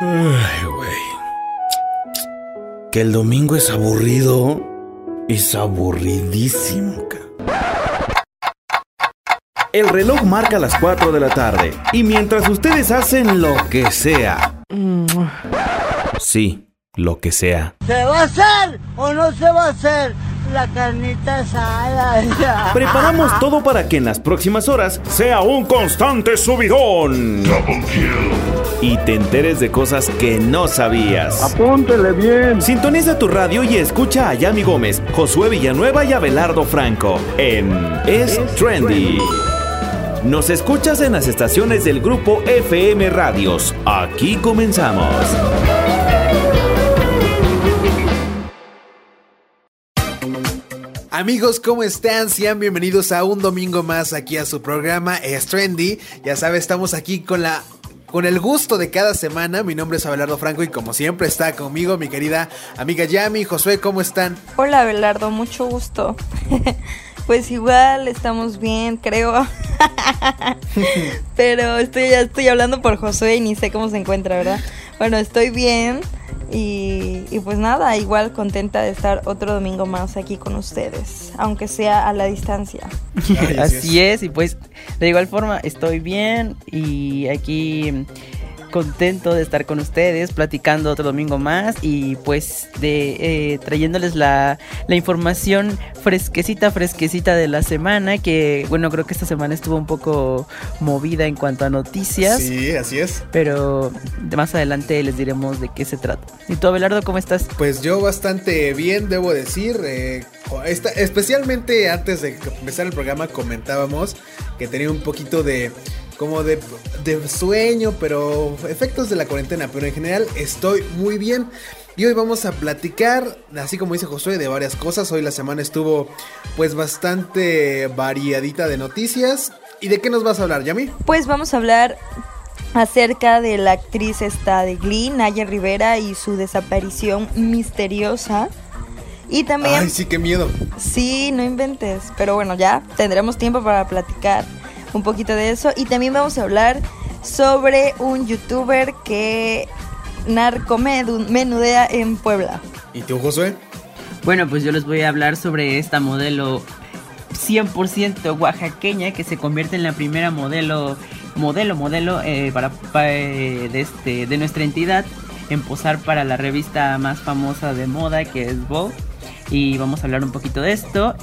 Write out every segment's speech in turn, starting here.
Ay, güey. Que el domingo es aburrido. Es aburridísimo, ca. El reloj marca las 4 de la tarde. Y mientras ustedes hacen lo que sea. Sí, lo que sea. ¿Se va a hacer o no se va a hacer la carnita asada? Preparamos todo para que en las próximas horas sea un constante subidón. Y te enteres de cosas que no sabías. Apúntele bien. Sintoniza tu radio y escucha a Yami Gómez, Josué Villanueva y Abelardo Franco en Es Trendy. Nos escuchas en las estaciones del grupo FM Radios. Aquí comenzamos. Amigos, ¿cómo están? Sean bienvenidos a un domingo más aquí a su programa Es Trendy. Ya sabes, estamos aquí con la con el gusto de cada semana. Mi nombre es Abelardo Franco y como siempre está conmigo mi querida amiga Yami. Josué, ¿cómo están? Hola Abelardo, mucho gusto. pues igual estamos bien, creo. Pero estoy ya estoy hablando por Josué y ni sé cómo se encuentra, ¿verdad? Bueno, estoy bien. Y, y, pues nada, igual contenta de estar otro domingo más aquí con ustedes, aunque sea a la distancia. Ay, así es, y pues de igual forma estoy bien y aquí contento de estar con ustedes, platicando otro domingo más y pues de eh, trayéndoles la, la, información fresquecita, fresquecita de la semana, que bueno, creo que esta semana estuvo un poco movida en cuanto a noticias. Sí, así es. Pero más adelante les diremos de qué se trata. ¿Y tú, Abelardo, cómo estás? Pues yo bastante bien, debo decir. Eh, esta, especialmente antes de empezar el programa comentábamos que tenía un poquito de como de, de, sueño, pero efectos de la cuarentena. Pero en general estoy muy bien. Y hoy vamos a platicar, así como dice Josué, de varias cosas. Hoy la semana estuvo pues bastante variadita de noticias. ¿Y de qué nos vas a hablar, Yami? Pues vamos a hablar acerca de la actriz esta de Glee, Naya Rivera, y su desaparición misteriosa. Y también... Ay, sí, qué miedo. Sí, no inventes. Pero bueno, ya tendremos tiempo para platicar un poquito de eso. Y también vamos a hablar sobre un youtuber que narcomenudea en Puebla. ¿Y tú, Josué? Bueno, pues yo les voy a hablar sobre esta modelo 100% oaxaqueña que se convierte en la primera modelo, modelo, modelo eh, para, para de, este, de nuestra entidad en posar para la revista más famosa de moda que es Vogue. Y vamos a hablar un poquito de esto.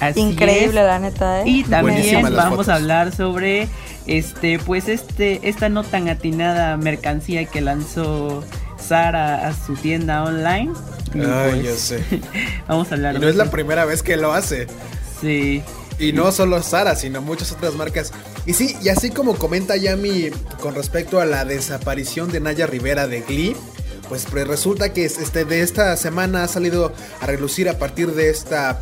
Así Increíble, es. la neta, ¿eh? Y también vamos fotos. a hablar sobre este, pues este, esta no tan atinada mercancía que lanzó Sara a su tienda online. Ay, pues, yo sé. vamos a hablar. Y no es la primera vez que lo hace. Sí. Y no solo Sara, sino muchas otras marcas. Y sí, y así como comenta Yami con respecto a la desaparición de Naya Rivera de Glee, pues resulta que este, de esta semana ha salido a relucir a partir de esta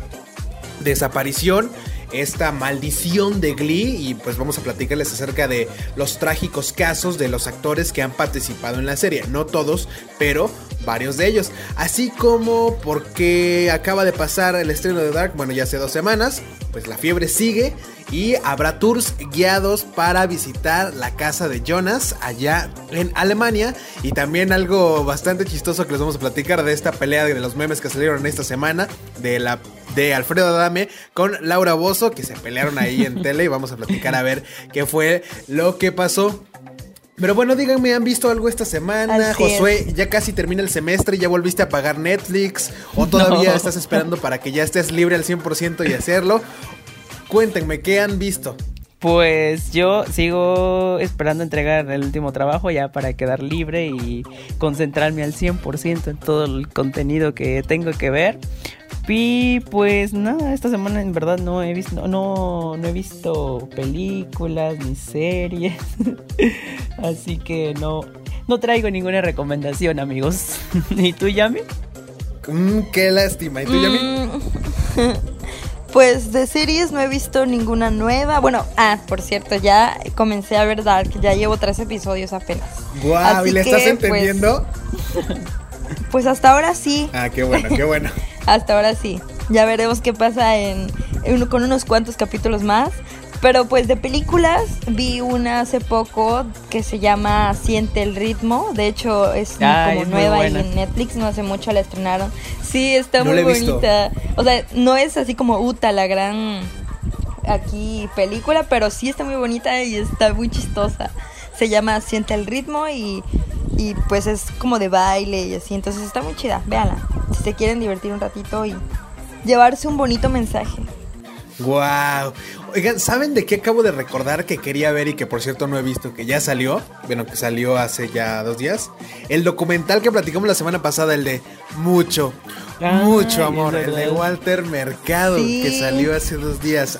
desaparición esta maldición de Glee y pues vamos a platicarles acerca de los trágicos casos de los actores que han participado en la serie. No todos, pero varios de ellos. Así como porque acaba de pasar el estreno de Dark, bueno ya hace dos semanas, pues la fiebre sigue y habrá tours guiados para visitar la casa de Jonas allá en Alemania y también algo bastante chistoso que les vamos a platicar de esta pelea de los memes que salieron esta semana de la de Alfredo Adame con Laura Bozo que se pelearon ahí en tele y vamos a platicar a ver qué fue lo que pasó. Pero bueno, díganme, ¿han visto algo esta semana? Así Josué, es. ya casi termina el semestre, ya volviste a pagar Netflix o todavía No. estás esperando para que ya estés libre al 100% y hacerlo. Cuéntenme, ¿qué han visto? Pues yo sigo esperando entregar el último trabajo ya para quedar libre y concentrarme al 100% en todo el contenido que tengo que ver. Y pues nada, esta semana en verdad no he visto no, no he visto películas ni series. Así que no no traigo ninguna recomendación, amigos. ¿Y tú, Yami? Mm, qué lástima. ¿Y tú, Yami? Mm, Pues de series no he visto ninguna nueva. Bueno, ah, por cierto, ya comencé a ver Dark, ya llevo tres episodios apenas. Guau, ¿y le estás que, entendiendo? Pues hasta ahora sí, Ah, qué bueno, qué bueno. Hasta ahora sí. Ya veremos qué pasa en, en- con unos cuantos capítulos más. Pero pues de películas vi una hace poco que se llama Siente el ritmo. De hecho es Ay, como es nueva y en Netflix no hace mucho la estrenaron. Sí, está No muy bonita. O sea, no es así como Uta la gran aquí película, pero sí está muy bonita y está muy chistosa. Se llama Siente el ritmo y, y pues es como de baile y así. Entonces está muy chida. Véanla. Si se quieren divertir un ratito y llevarse un bonito mensaje. Wow. Oigan, ¿saben de qué acabo de recordar que quería ver y que por cierto no he visto? Que ya salió. Bueno, que salió hace ya dos días. El documental que platicamos la semana pasada, el de Mucho. Ay, mucho amor. El de. Walter Mercado, Sí. que salió hace dos días.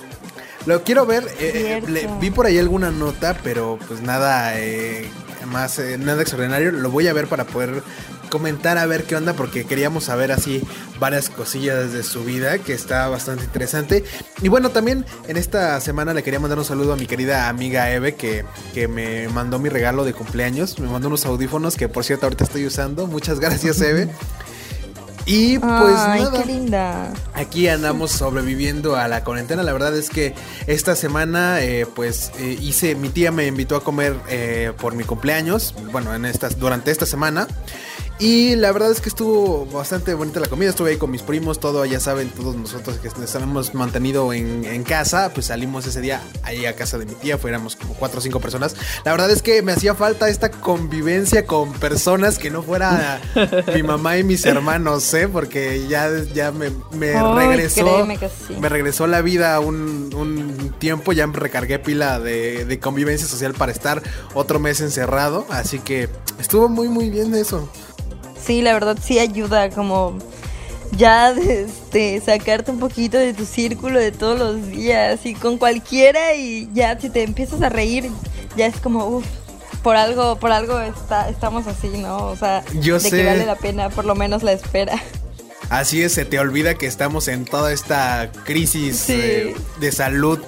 Lo quiero ver. eh, eh, le- vi por ahí alguna nota, pero pues nada eh, más, eh, nada extraordinario. Lo voy a ver para poder comentar a ver qué onda, porque queríamos saber así varias cosillas de su vida, que está bastante interesante. Y bueno, también en esta semana le quería mandar un saludo a mi querida amiga Eve, que, que me mandó mi regalo de cumpleaños. Me mandó unos audífonos que por cierto ahorita estoy usando. Muchas gracias, Eve. Y pues Ay, nada. qué linda. Aquí andamos sobreviviendo a la cuarentena. La verdad es que esta semana, eh, pues eh, hice, mi tía me invitó a comer eh, por mi cumpleaños. Bueno, en estas, durante esta semana. Y la verdad es que estuvo bastante bonita la comida. Estuve ahí con mis primos, todo, ya saben, todos nosotros que nos hemos mantenido en, en casa. Pues salimos ese día ahí a casa de mi tía. Fuéramos como cuatro o cinco personas. La verdad es que me hacía falta esta convivencia con personas que no fuera mi mamá y mis hermanos, ¿eh? Porque ya, ya me, me Ay, regresó. sí. Me regresó la vida un, un tiempo. Ya me recargué pila de, de convivencia social para estar otro mes encerrado. Así que estuvo muy, muy bien eso. Sí, la verdad sí ayuda como ya este sacarte un poquito de tu círculo de todos los días y con cualquiera y ya si te empiezas a reír ya es como uff por algo por algo está estamos así no o sea Yo de sé. que vale la pena por lo menos la espera Así es, se te olvida que estamos en toda esta crisis Sí. eh, de salud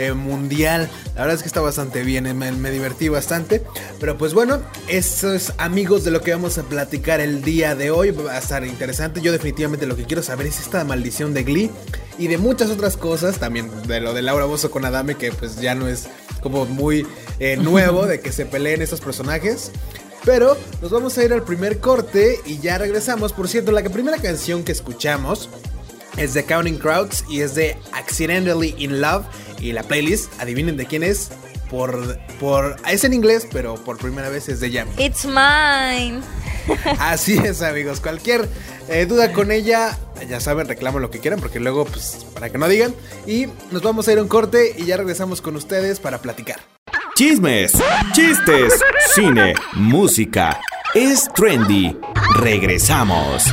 eh, mundial. La verdad es que está bastante bien, eh, me, me divertí bastante. Pero pues bueno, eso es amigos de lo que vamos a platicar el día de hoy. Va a estar interesante. Yo definitivamente lo que quiero saber es esta maldición de Glee y de muchas otras cosas. También de lo de Laura Bozo con Adame, que pues ya no es como muy eh, nuevo de que se peleen estos personajes. Pero nos vamos a ir al primer corte y ya regresamos. Por cierto, la primera canción que escuchamos es de Counting Crowds y es de Accidentally in Love. Y la playlist, adivinen de quién es. Por, por, es en inglés, pero por primera vez es de Yami. It's mine Así es, amigos. Cualquier eh, duda con ella, ya saben, reclamen lo que quieran, porque luego, pues, para que no digan. Y nos vamos a ir a un corte y ya regresamos con ustedes para platicar. Chismes, chistes, cine, música. Es trendy. Regresamos.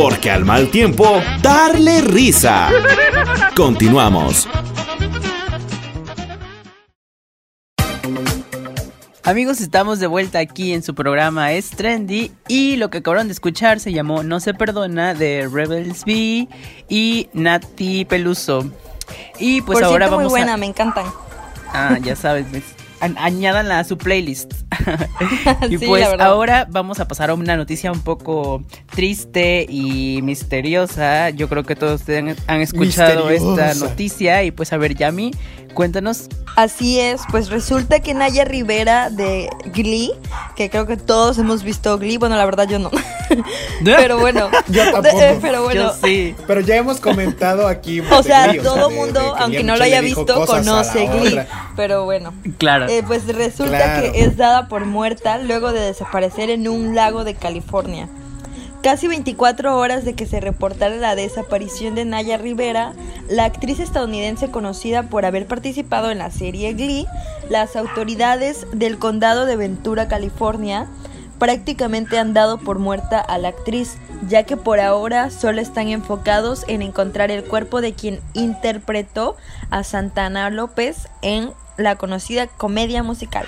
Porque al mal tiempo, darle risa. Continuamos. Amigos, estamos de vuelta aquí en su programa Es Trendy y lo que acabaron de escuchar se llamó No se perdona de Rebels B y Nati Peluso. Y pues por ahora cierto muy vamos buena a me encantan Ah, ya sabes, añádanla a su playlist. y Sí, pues ahora vamos a pasar a una noticia un poco triste y misteriosa. Yo creo que todos ustedes han, han escuchado Misteriosa. esta noticia y pues a ver, Yami, cuéntanos. Así es, pues resulta que Naya Rivera de Glee, que creo que todos hemos visto Glee, bueno, la verdad yo no. pero bueno, Yo tampoco. eh, pero bueno, Yo sí. Pero ya hemos comentado aquí. o sea, Glee, todo mundo, de aunque no lo haya visto, conoce Glee, otra. pero bueno. Claro. Eh, pues resulta Claro. que es dada por muerta luego de desaparecer en un lago de California. Casi 24 horas de que se reportara la desaparición de Naya Rivera, la actriz estadounidense conocida por haber participado en la serie Glee, las autoridades del condado de Ventura, California, prácticamente han dado por muerta a la actriz, ya que por ahora solo están enfocados en encontrar el cuerpo de quien interpretó a Santana López en la conocida comedia musical.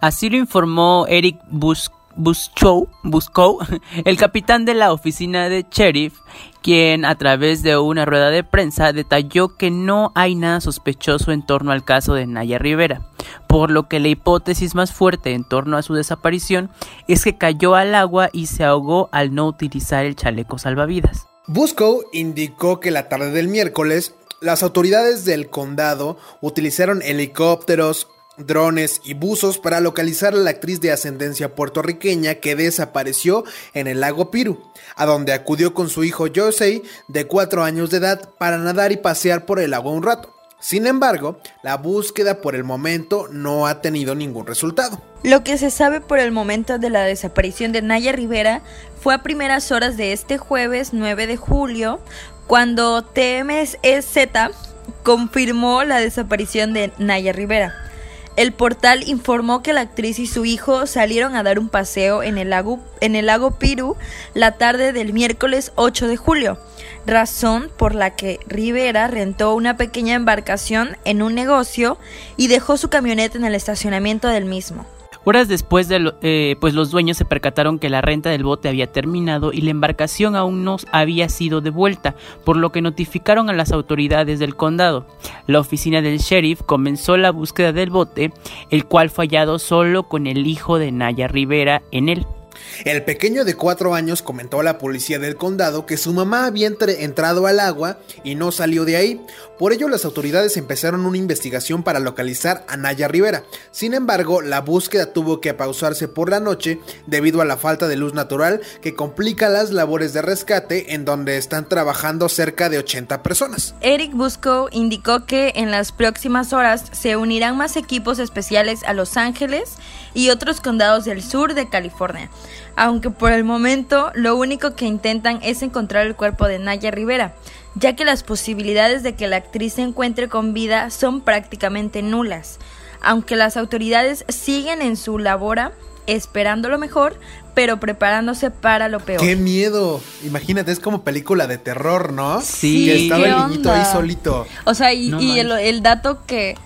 Así lo informó Eric Bus Buschow, Buscow, el capitán de la oficina de sheriff, quien a través de una rueda de prensa detalló que no hay nada sospechoso en torno al caso de Naya Rivera, por lo que la hipótesis más fuerte en torno a su desaparición es que cayó al agua y se ahogó al no utilizar el chaleco salvavidas. Busco indicó que la tarde del miércoles las autoridades del condado utilizaron helicópteros, drones y buzos para localizar a la actriz de ascendencia puertorriqueña que desapareció en el lago Piru, a donde acudió con su hijo Josey de 4 años de edad para nadar y pasear por el lago un rato. Sin embargo, la búsqueda por el momento no ha tenido ningún resultado. Lo que se sabe por el momento de la desaparición de Naya Rivera fue a primeras horas de este jueves 9 de julio, cuando TMZ confirmó la desaparición de Naya Rivera. El portal informó que la actriz y su hijo salieron a dar un paseo en el lago, en el lago Piru la tarde del miércoles 8 de julio, razón por la que Rivera rentó una pequeña embarcación en un negocio y dejó su camioneta en el estacionamiento del mismo. Horas después, de eh, pues los dueños se percataron que la renta del bote había terminado y la embarcación aún no había sido devuelta, por lo que notificaron a las autoridades del condado. La oficina del sheriff comenzó la búsqueda del bote, el cual fue hallado solo con el hijo de Naya Rivera en él. El pequeño de cuatro años comentó a la policía del condado que su mamá había entrado al agua y no salió de ahí. Por ello las autoridades empezaron una investigación para localizar a Naya Rivera. Sin embargo, la búsqueda tuvo que pausarse por la noche debido a la falta de luz natural que complica las labores de rescate en donde están trabajando cerca de 80 personas. Eric Busco indicó que en las próximas horas se unirán más equipos especiales a Los Ángeles y otros condados del sur de California aunque por el momento lo único que intentan es encontrar el cuerpo de Naya Rivera, ya que las posibilidades de que la actriz se encuentre con vida son prácticamente nulas, aunque las autoridades siguen en su labora esperando lo mejor, pero preparándose para lo peor. ¡Qué miedo! Imagínate, es como película de terror, ¿no? Sí. Que estaba el niñito ahí solito. O sea, y, el, el, dato que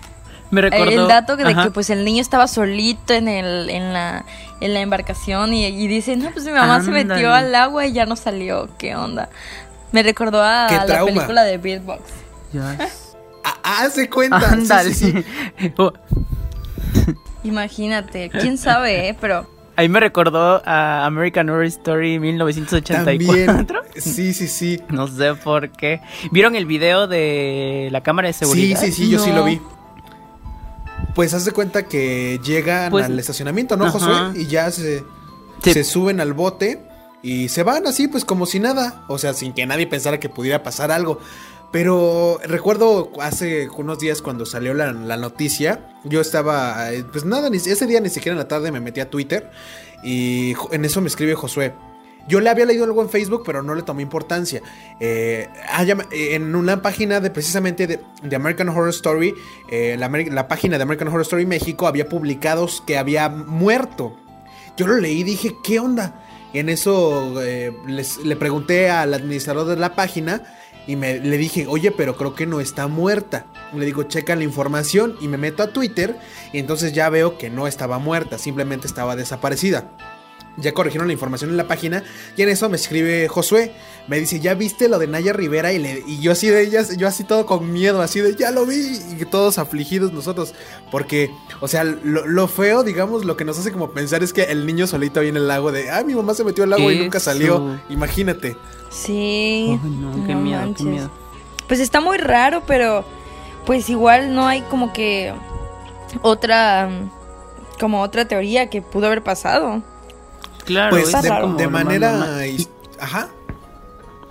me recordó, el dato de que pues el niño estaba solito en el en la, en la embarcación y, dice, "No, pues mi mamá se metió al agua y ya no salió." ¿Qué onda? Me recordó a la película de Beatbox. Ya. Ah, hace cuenta. Oh. Imagínate, quién sabe, eh? pero Ahí me recordó a American Horror Story 1984. También. Sí, sí, sí. No sé por qué. ¿Vieron el video de la cámara de seguridad? Sí, sí, sí, yo sí lo vi. Pues haz de cuenta que llegan pues, al estacionamiento, ¿no, Josué? Y ya se, se suben al bote y se van así, pues como si nada. O sea, sin que nadie pensara que pudiera pasar algo. Pero recuerdo hace unos días cuando salió la, la, noticia, yo estaba, eh, pues nada, ni, ese día ni siquiera en la tarde me metí a Twitter y en eso me escribe Josué, yo le había leído algo en Facebook, pero no le tomé importancia. Eh, en una página de precisamente de, American Horror Story, eh, la, página de American Horror Story México había publicado que había muerto. Yo lo leí y dije, ¿qué onda? En eso eh, le pregunté al administrador de la página y me, le dije, oye, pero creo que no está muerta. Le digo, checa la información y me meto a Twitter y entonces ya veo que no estaba muerta, simplemente estaba desaparecida ya corrigieron la información en la página y en eso me escribe Josué, me dice, ¿ya viste lo de Naya Rivera? Y, le, y yo así de ellas, yo así todo con miedo, así de, ya lo vi, y todos afligidos nosotros, porque, o sea, lo, feo, digamos, lo que nos hace como pensar es que el niño solito ahí en el lago de, ah, mi mamá se metió al agua y nunca salió, imagínate. Sí. no, qué miedo, qué miedo. Pues está muy raro, pero pues igual no hay como que otra, como otra teoría que pudo haber pasado. Claro, pues de, manera... Ajá.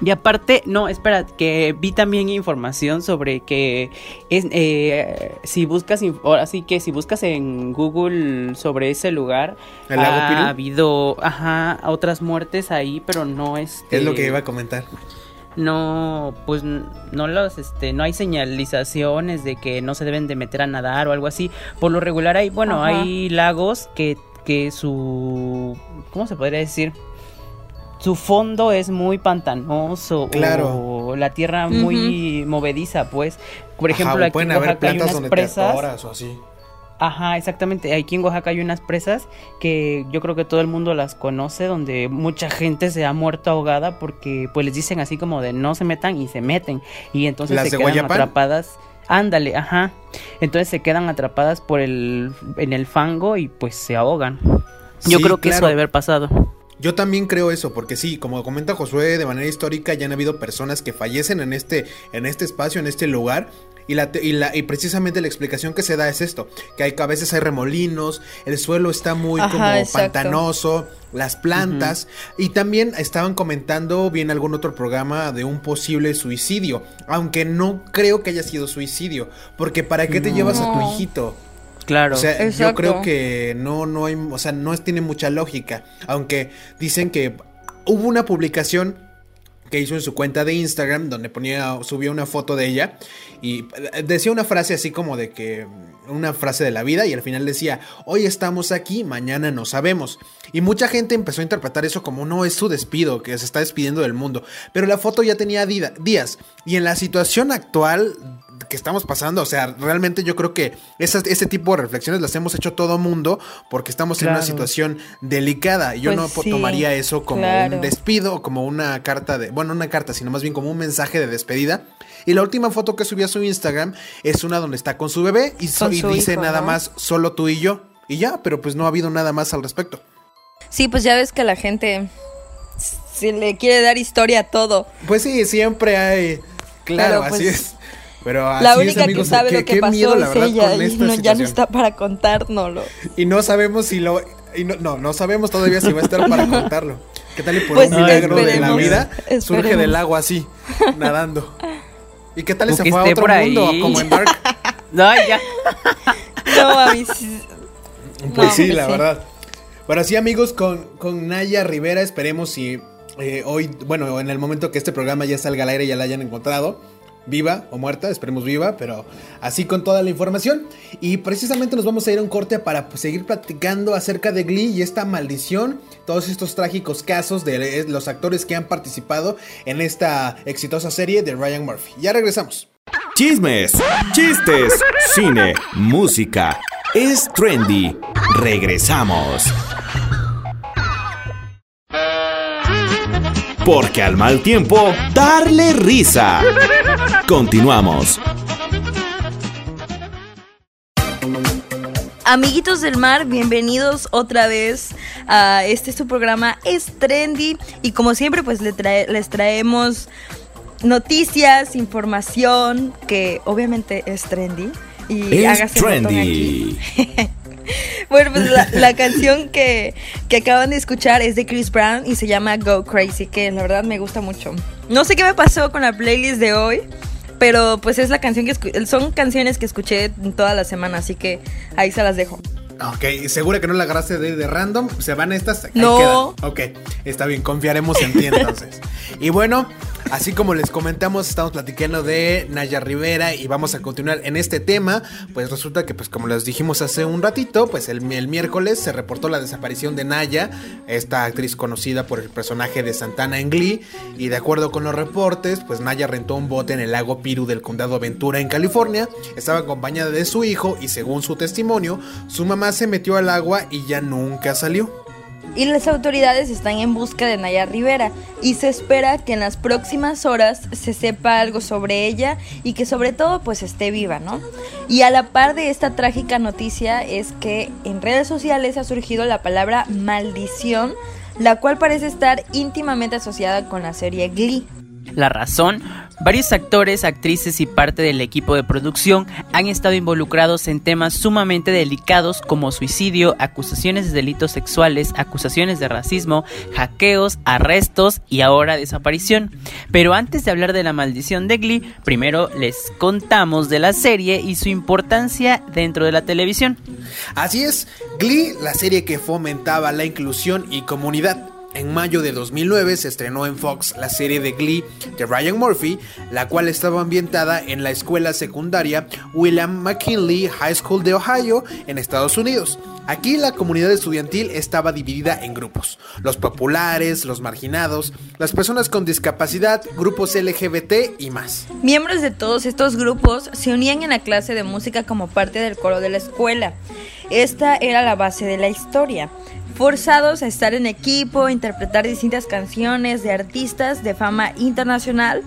Y aparte, no, espera, que vi también información sobre que es, eh, si buscas, ahora sí que si buscas en Google sobre ese lugar, ha habido, ajá, otras muertes ahí, pero no es. Es lo que iba a comentar. No, pues no los, este, no hay señalizaciones de que no se deben de meter a nadar o algo así. Por lo regular hay, bueno, hay lagos que que su ¿cómo se podría decir? Su fondo es muy pantanoso claro. o la tierra muy movediza, pues. Por ejemplo, aquí en Oaxaca hay unas presas. o así. Ajá, exactamente. Aquí en Oaxaca hay unas presas que yo creo que todo el mundo las conoce, donde mucha gente se ha muerto ahogada porque pues les dicen así como de no se metan y se meten y entonces se quedan atrapadas. Ándale, ajá. Entonces se quedan atrapadas por el en el fango y pues se ahogan. Yo creo que eso debe haber pasado. Yo también creo eso, porque sí, como comenta Josué, de manera histórica ya han habido personas que fallecen en este, en este espacio, en este lugar, y, la, y, la, y, precisamente la explicación que se da es esto, que, hay, que a veces hay remolinos, el suelo está muy Ajá, como exacto. pantanoso, las plantas, y también estaban comentando bien algún otro programa de un posible suicidio, aunque no creo que haya sido suicidio, porque ¿para qué te llevas a tu hijito? Claro. O sea, yo creo que no, no hay, o sea, no es- tiene mucha lógica. Aunque dicen que hubo una publicación que hizo en su cuenta de Instagram donde ponía, subió una foto de ella y decía una frase así como de que una frase de la vida y al final decía, hoy estamos aquí, mañana no sabemos. Y mucha gente empezó a interpretar eso como no es su despido, que se está despidiendo del mundo. Pero la foto ya tenía días y en la situación actual que estamos pasando, o sea, realmente yo creo que esas, ese tipo de reflexiones las hemos hecho todo mundo porque estamos en una Claro. situación delicada. Yo Pues no sí, tomaría eso como claro. un despido o como una carta de, bueno, una carta, sino más bien como un mensaje de despedida. Y la última foto que subió a su Instagram es una donde está con su bebé y, so- dice hijo, nada ¿no? más solo tú y yo. Y ya, pero pues no ha habido nada más al respecto. Sí, pues ya ves que la gente se le quiere dar historia a todo. Pues sí, siempre hay. Claro, Pero, así pues, es. Pero así la es, única amigos, que sabe qué- lo que pasó miedo, la es verdad, ella con y no, ya no está para contárnoslo. Y no sabemos si lo. y no, no, no sabemos todavía si va a estar para contarlo. ¿Qué tal y por Pues un milagro de la esperemos, vida surge del agua así, nadando? ¿Y qué tal y se fue a otro por mundo, como en Dark? No, ya. No, a mí sí. Pues No, sí, la sí. verdad. Pero sí, amigos, con, con Naya Rivera, esperemos si eh, hoy, bueno, en el momento que este programa ya salga al aire ya la hayan encontrado, viva o muerta, esperemos viva, pero así con toda la información. Y precisamente nos vamos a ir a un corte para pues, seguir platicando acerca de Glee y esta maldición, todos estos trágicos casos de eh, los actores que han participado en esta exitosa serie de Ryan Murphy. Ya regresamos. Chismes, chistes, cine, música. Es trendy. Regresamos. Porque al mal tiempo, darle risa. Continuamos. Amiguitos del mar, bienvenidos otra vez a este su programa Es Trendy y como siempre pues trae- les traemos noticias, información que obviamente es trendy y Es aquí. Bueno, pues la, la canción que, que acaban de escuchar es de Chris Brown y se llama Go Crazy, que la verdad me gusta mucho. No sé qué me pasó con la playlist de hoy, pero pues es la canción que son canciones que escuché toda la semana, así que ahí se las dejo. Ok, segura que no la agarraste de, de random. Se van estas. Ahí No. quedan. Ok, está bien, confiaremos en ti entonces. y bueno, así como les comentamos, estamos platicando de Naya Rivera y vamos a continuar en este tema. Pues resulta que, pues como les dijimos hace un ratito, pues el, el miércoles se reportó la desaparición de Naya, esta actriz conocida por el personaje de Santana en Glee. Y de acuerdo con los reportes, pues Naya rentó un bote en el lago Piru del condado Ventura en California. Estaba acompañada de su hijo y según su testimonio, su mamá se metió al agua y ya nunca salió. Y las autoridades están en busca de Naya Rivera y se espera que en las próximas horas se sepa algo sobre ella y que sobre todo pues esté viva, ¿no? Y a la par de esta trágica noticia es que en redes sociales ha surgido la palabra maldición, la cual parece estar íntimamente asociada con la serie Glee. La razón, varios actores, actrices y parte del equipo de producción han estado involucrados en temas sumamente delicados como suicidio, acusaciones de delitos sexuales, acusaciones de racismo, hackeos, arrestos y ahora desaparición. Pero antes de hablar de la maldición de Glee, primero les contamos de la serie y su importancia dentro de la televisión. Así es, Glee, la serie que fomentaba la inclusión y comunidad. En mayo de 2009 se estrenó en Fox la serie de Glee de Ryan Murphy, la cual estaba ambientada en la escuela secundaria William McKinley High School de Ohio, en Estados Unidos. Aquí la comunidad estudiantil estaba dividida en grupos, los populares, los marginados, las personas con discapacidad, grupos LGBT y más. Miembros de todos estos grupos se unían en la clase de música como parte del coro de la escuela. Esta era la base de la historia. Forzados a estar en equipo, interpretar distintas canciones de artistas de fama internacional,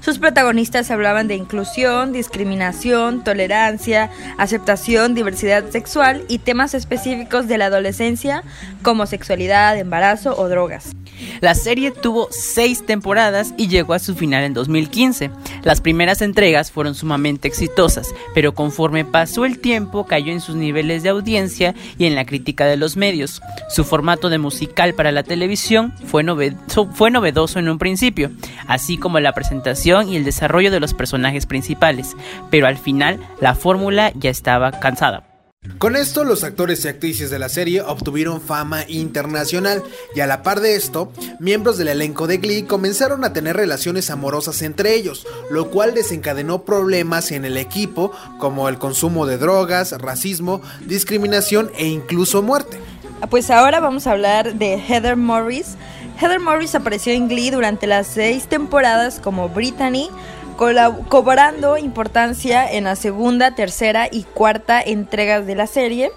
Sus protagonistas hablaban de inclusión, discriminación, tolerancia, aceptación, diversidad sexual y temas específicos de la adolescencia como sexualidad, embarazo o drogas. La serie tuvo seis temporadas y llegó a su final en 2015. Las primeras entregas fueron sumamente exitosas, pero conforme pasó el tiempo cayó en sus niveles de audiencia y en la crítica de los medios. Su formato de musical para la televisión fue novedoso, fue novedoso en un principio, así como la presentación y el desarrollo de los personajes principales, pero al final la fórmula ya estaba cansada. Con esto, los actores y actrices de la serie obtuvieron fama internacional y a la par de esto, miembros del elenco de Glee comenzaron a tener relaciones amorosas entre ellos, lo cual desencadenó problemas en el equipo como el consumo de drogas, racismo, discriminación e incluso muerte. Pues ahora vamos a hablar de Heather Morris. Heather Morris apareció en Glee durante las seis temporadas como Brittany, cobrando importancia en la segunda, tercera y cuarta entregas de la serie.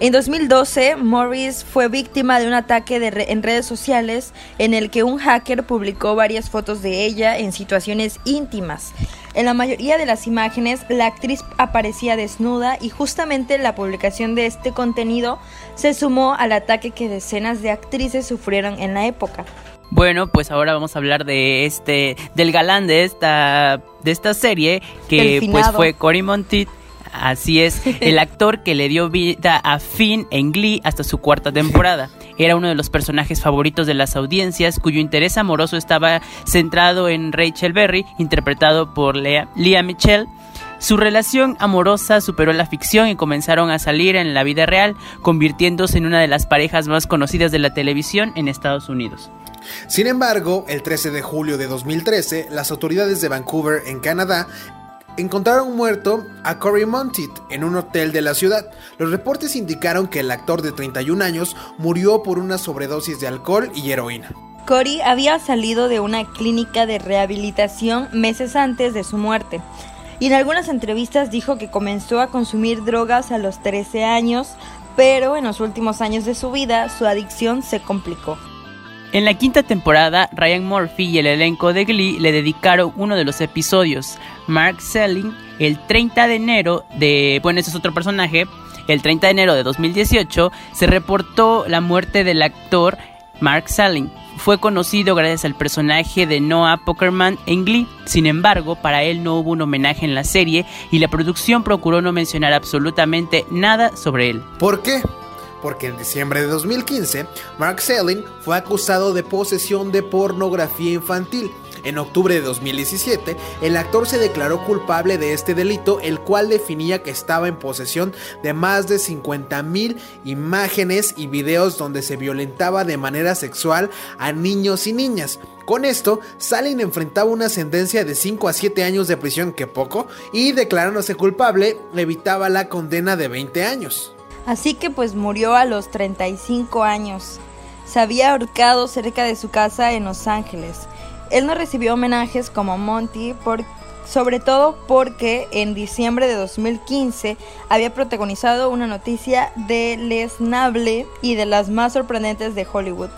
En 2012, Morris fue víctima de un ataque en redes sociales en el que un hacker publicó varias fotos de ella en situaciones íntimas. En la mayoría de las imágenes, la actriz aparecía desnuda y justamente la publicación de este contenido se sumó al ataque que decenas de actrices sufrieron en la época. Bueno, pues ahora vamos a hablar de este, del galán de esta, de esta serie, que pues fue Cory Monteith. Así es, el actor que le dio vida a Finn en Glee hasta su cuarta temporada. Era uno de los personajes favoritos de las audiencias, cuyo interés amoroso estaba centrado en Rachel Berry, interpretado por Lea, Leah Michelle. Su relación amorosa superó la ficción y comenzaron a salir en la vida real, convirtiéndose en una de las parejas más conocidas de la televisión en Estados Unidos. Sin embargo, el 13 de julio de 2013, las autoridades de Vancouver, en Canadá, encontraron muerto a Cory Monteith en un hotel de la ciudad. Los reportes indicaron que el actor de 31 años murió por una sobredosis de alcohol y heroína. Cory había salido de una clínica de rehabilitación meses antes de su muerte y en algunas entrevistas dijo que comenzó a consumir drogas a los 13 años, pero en los últimos años de su vida su adicción se complicó. En la quinta temporada, Ryan Murphy y el elenco de Glee le dedicaron uno de los episodios. Mark Selling, el 30 de enero de... Bueno, ese es otro personaje. El 30 de enero de 2018 se reportó la muerte del actor Mark Selling. Fue conocido gracias al personaje de Noah Pokerman en Glee. Sin embargo, para él no hubo un homenaje en la serie y la producción procuró no mencionar absolutamente nada sobre él. ¿Por qué? Porque en diciembre de 2015 Mark Selling fue acusado de posesión de pornografía infantil. En octubre de 2017, el actor se declaró culpable de este delito, el cual definía que estaba en posesión de más de 50.000 imágenes y videos donde se violentaba de manera sexual a niños y niñas. Con esto, Salin enfrentaba una sentencia de 5 a 7 años de prisión, que poco, y declarándose culpable, evitaba la condena de 20 años. Así que pues murió a los 35 años. Se había ahorcado cerca de su casa en Los Ángeles. Él no recibió homenajes como Monty, por, sobre todo porque en diciembre de 2015 había protagonizado una noticia lesnable y de las más sorprendentes de Hollywood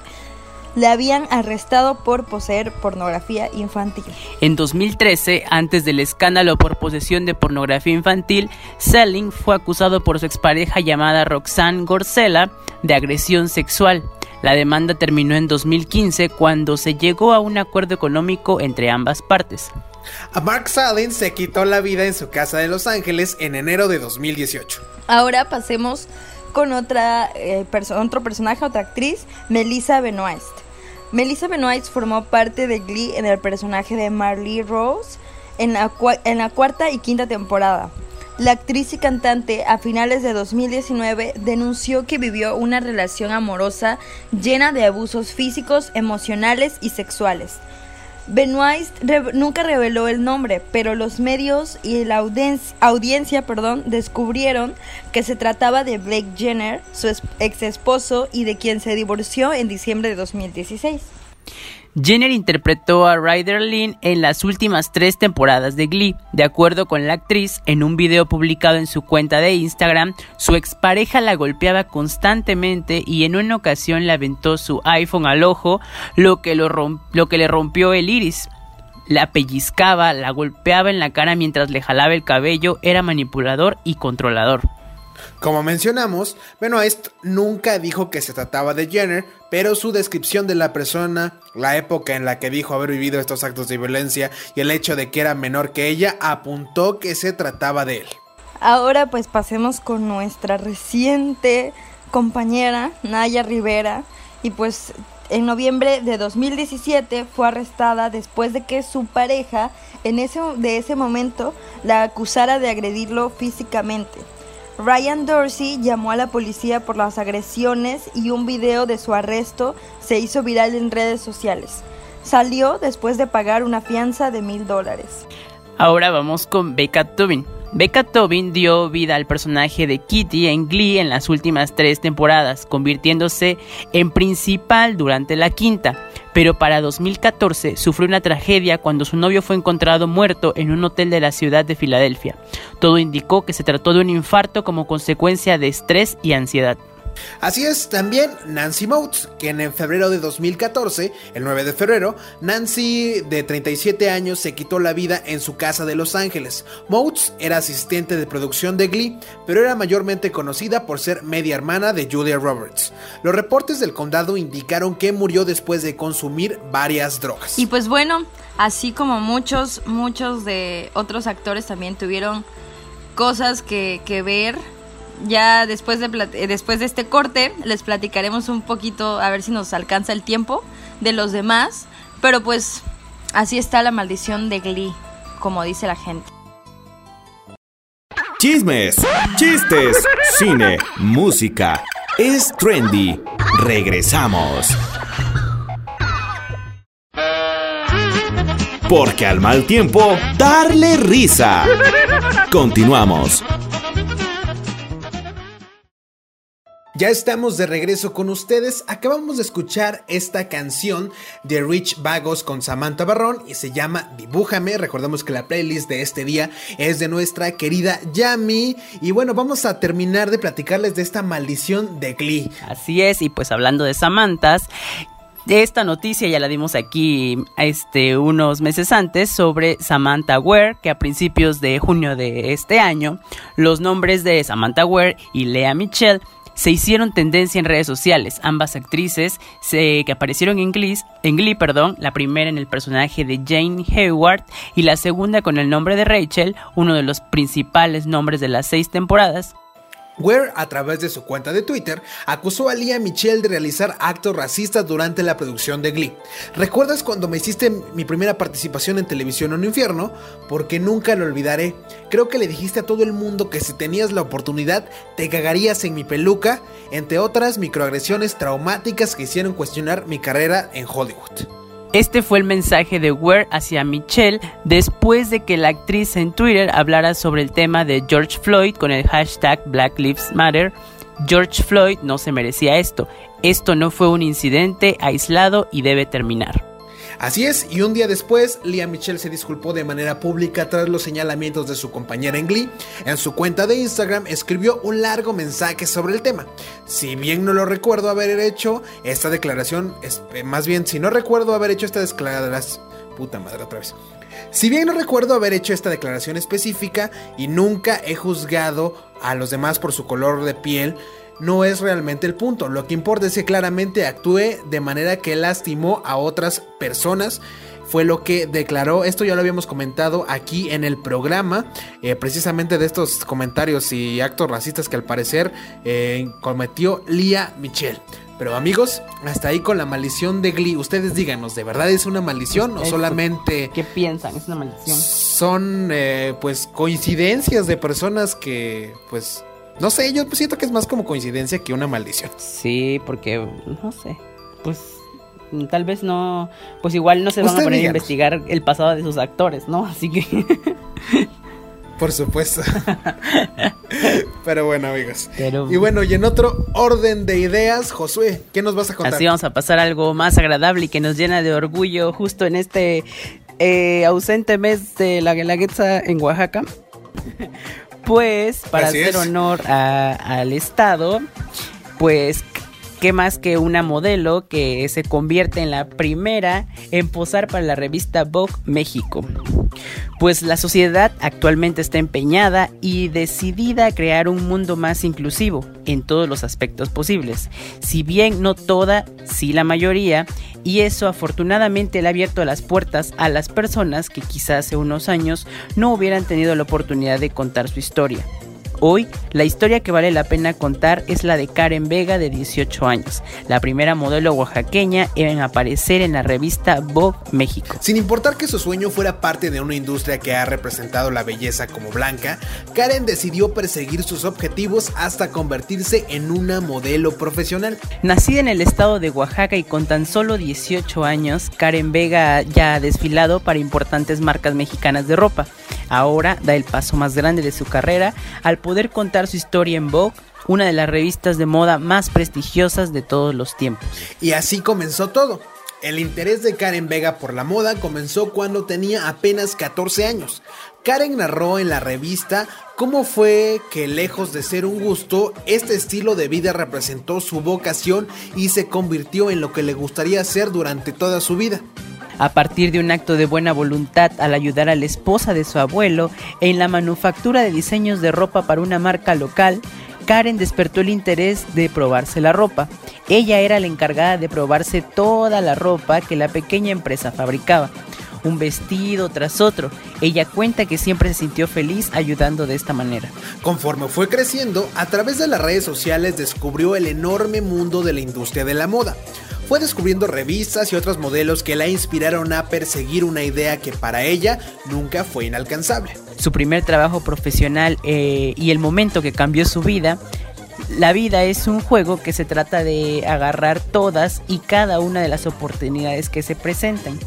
le habían arrestado por poseer pornografía infantil. En 2013, antes del escándalo por posesión de pornografía infantil, Selling fue acusado por su expareja llamada Roxanne Gorsella de agresión sexual. La demanda terminó en 2015 cuando se llegó a un acuerdo económico entre ambas partes. A Mark Salling se quitó la vida en su casa de Los Ángeles en enero de 2018. Ahora pasemos con otra, eh, otro personaje, otra actriz, Melissa Benoist. Melissa Benoist formó parte de Glee en el personaje de Marley Rose en la, en la cuarta y quinta temporada. La actriz y cantante a finales de 2019 denunció que vivió una relación amorosa llena de abusos físicos, emocionales y sexuales. Benoist nunca reveló el nombre, pero los medios y la audiencia, perdón, descubrieron que se trataba de Blake Jenner, su ex esposo y de quien se divorció en diciembre de 2016. Jenner interpretó a Ryder Lynn en las últimas tres temporadas de Glee. De acuerdo con la actriz, en un video publicado en su cuenta de Instagram, su expareja la golpeaba constantemente y en una ocasión le aventó su iPhone al ojo, lo que, lo, lo que le rompió el iris. la pellizcaba, la golpeaba en la cara mientras le jalaba el cabello, era manipulador y controlador. Como mencionamos, Benoist nunca dijo que se trataba de Jenner, pero su descripción de la persona, la época en la que dijo haber vivido estos actos de violencia y el hecho de que era menor que ella apuntó que se trataba de él. Ahora pues pasemos con nuestra reciente compañera Naya Rivera y pues en noviembre de 2017 fue arrestada después de que su pareja en ese, de ese momento la acusara de agredirlo físicamente. Ryan Dorsey llamó a la policía por las agresiones y un video de su arresto se hizo viral en redes sociales. Salió después de pagar una fianza de mil dólares. Ahora vamos con Becca Tobin. Becca Tobin dio vida al personaje de Kitty en Glee en las últimas tres temporadas, convirtiéndose en principal durante la quinta. Pero para 2014 sufrió una tragedia cuando su novio fue encontrado muerto en un hotel de la ciudad de Filadelfia. Todo indicó que se trató de un infarto como consecuencia de estrés y ansiedad. Así es también Nancy Motes, quien en febrero de 2014, el 9 de febrero, Nancy de 37 años se quitó la vida en su casa de Los Ángeles. Motes era asistente de producción de Glee, pero era mayormente conocida por ser media hermana de Julia Roberts. Los reportes del condado indicaron que murió después de consumir varias drogas. Y pues bueno, así como muchos, muchos de otros actores también tuvieron cosas que, que ver ya después de, eh, después de este corte les platicaremos un poquito, a ver si nos alcanza el tiempo, de los demás. Pero pues así está la maldición de Glee, como dice la gente. Chismes, chistes, cine, música. Es trendy. Regresamos. Porque al mal tiempo, darle risa. Continuamos. Ya estamos de regreso con ustedes. Acabamos de escuchar esta canción de Rich Vagos con Samantha Barrón y se llama Dibújame. Recordemos que la playlist de este día es de nuestra querida Yami. Y bueno, vamos a terminar de platicarles de esta maldición de Glee. Así es, y pues hablando de Samantas, esta noticia ya la dimos aquí este, unos meses antes sobre Samantha Ware, que a principios de junio de este año, los nombres de Samantha Ware y Lea Michelle se hicieron tendencia en redes sociales. Ambas actrices que aparecieron en Glee, en Glee, perdón, la primera en el personaje de Jane Hayward y la segunda con el nombre de Rachel, uno de los principales nombres de las seis temporadas. Ware, a través de su cuenta de Twitter, acusó a Lia Michelle de realizar actos racistas durante la producción de Glee. ¿Recuerdas cuando me hiciste mi primera participación en televisión en un infierno? Porque nunca lo olvidaré. Creo que le dijiste a todo el mundo que si tenías la oportunidad te cagarías en mi peluca, entre otras microagresiones traumáticas que hicieron cuestionar mi carrera en Hollywood. Este fue el mensaje de Ware hacia Michelle después de que la actriz en Twitter hablara sobre el tema de George Floyd con el hashtag Black Lives Matter. George Floyd no se merecía esto. Esto no fue un incidente aislado y debe terminar. Así es, y un día después, Lia Michelle se disculpó de manera pública tras los señalamientos de su compañera en Glee. En su cuenta de Instagram escribió un largo mensaje sobre el tema. Si bien no lo recuerdo haber hecho esta declaración, eh, más bien, si no recuerdo haber hecho esta declaración, puta madre otra vez. Si bien no recuerdo haber hecho esta declaración específica y nunca he juzgado a los demás por su color de piel, no es realmente el punto. Lo que importa es que claramente actúe de manera que lastimó a otras personas. Fue lo que declaró. Esto ya lo habíamos comentado aquí en el programa. Eh, precisamente de estos comentarios y actos racistas que al parecer eh, cometió Lia Michelle. Pero amigos, hasta ahí con la maldición de Glee. Ustedes díganos, ¿de verdad es una maldición o solamente... ¿Qué piensan? ¿Es una maldición? Son eh, pues coincidencias de personas que pues no sé, yo siento que es más como coincidencia que una maldición. Sí, porque, no sé, pues tal vez no, pues igual no se van a poner a investigar el pasado de sus actores, ¿no? Así que... Por supuesto. Pero bueno, amigos. Y bueno, y en otro orden de ideas, Josué, ¿qué nos vas a contar? Así vamos a pasar algo más agradable y que nos llena de orgullo justo en este eh, ausente mes de la Guelaguetza en Oaxaca. Pues, para hacer honor al Estado, pues ¿qué más que una modelo que se convierte en la primera en posar para la revista Vogue México? Pues la sociedad actualmente está empeñada y decidida a crear un mundo más inclusivo en todos los aspectos posibles. Si bien no toda, sí la mayoría, y eso afortunadamente le ha abierto las puertas a las personas que quizás hace unos años no hubieran tenido la oportunidad de contar su historia. Hoy, la historia que vale la pena contar es la de Karen Vega de 18 años, la primera modelo oaxaqueña en aparecer en la revista Vogue México. Sin importar que su sueño fuera parte de una industria que ha representado la belleza como blanca, Karen decidió perseguir sus objetivos hasta convertirse en una modelo profesional. Nacida en el estado de Oaxaca y con tan solo 18 años, Karen Vega ya ha desfilado para importantes marcas mexicanas de ropa. Ahora da el paso más grande de su carrera al poder contar su historia en Vogue, una de las revistas de moda más prestigiosas de todos los tiempos. Y así comenzó todo. El interés de Karen Vega por la moda comenzó cuando tenía apenas 14 años. Karen narró en la revista cómo fue que lejos de ser un gusto, este estilo de vida representó su vocación y se convirtió en lo que le gustaría hacer durante toda su vida a partir de un acto de buena voluntad al ayudar a la esposa de su abuelo en la manufactura de diseños de ropa para una marca local, Karen despertó el interés de probarse la ropa. Ella era la encargada de probarse toda la ropa que la pequeña empresa fabricaba un vestido tras otro. Ella cuenta que siempre se sintió feliz ayudando de esta manera. Conforme fue creciendo, a través de las redes sociales descubrió el enorme mundo de la industria de la moda fue descubriendo revistas y otros modelos que la inspiraron a perseguir una idea que para ella nunca fue inalcanzable. Su primer trabajo profesional eh, y el momento que cambió su vida la vida es un juego que se trata de agarrar todas y cada una de las oportunidades que se presentan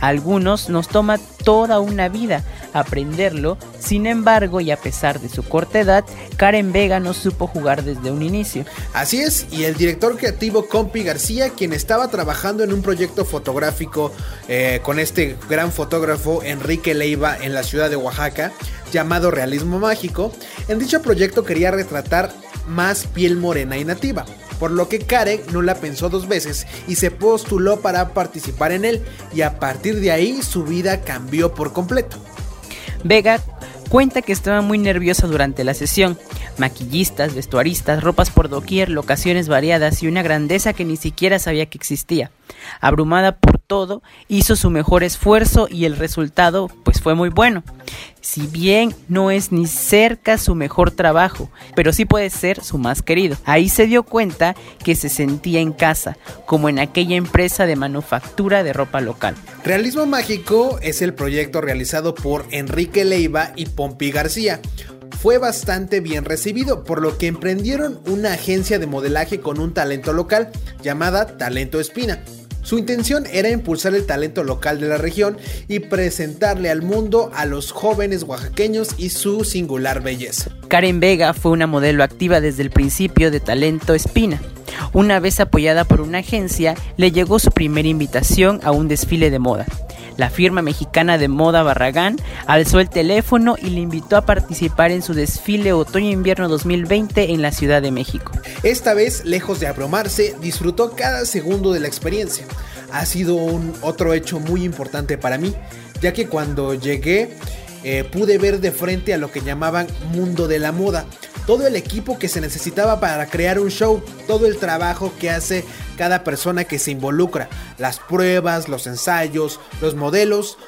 algunos nos toma toda una vida aprenderlo, sin embargo, y a pesar de su corta edad, Karen Vega no supo jugar desde un inicio. Así es, y el director creativo Compi García, quien estaba trabajando en un proyecto fotográfico eh, con este gran fotógrafo Enrique Leiva en la ciudad de Oaxaca, llamado Realismo Mágico, en dicho proyecto quería retratar más piel morena y nativa por lo que Karen no la pensó dos veces y se postuló para participar en él y a partir de ahí su vida cambió por completo. Vega cuenta que estaba muy nerviosa durante la sesión. Maquillistas, vestuaristas, ropas por doquier, locaciones variadas y una grandeza que ni siquiera sabía que existía. Abrumada por todo, hizo su mejor esfuerzo y el resultado pues fue muy bueno. Si bien no es ni cerca su mejor trabajo, pero sí puede ser su más querido. Ahí se dio cuenta que se sentía en casa, como en aquella empresa de manufactura de ropa local. Realismo Mágico es el proyecto realizado por Enrique Leiva y Pompi García fue bastante bien recibido, por lo que emprendieron una agencia de modelaje con un talento local llamada Talento Espina. Su intención era impulsar el talento local de la región y presentarle al mundo a los jóvenes oaxaqueños y su singular belleza. Karen Vega fue una modelo activa desde el principio de Talento Espina. Una vez apoyada por una agencia, le llegó su primera invitación a un desfile de moda. La firma mexicana de moda Barragán alzó el teléfono y le invitó a participar en su desfile otoño-invierno 2020 en la Ciudad de México. Esta vez, lejos de abrumarse, disfrutó cada segundo de la experiencia. Ha sido un otro hecho muy importante para mí, ya que cuando llegué eh, pude ver de frente a lo que llamaban mundo de la moda todo el equipo que se necesitaba para crear un show, todo el trabajo que hace cada persona que se involucra, las pruebas, los ensayos, los modelos,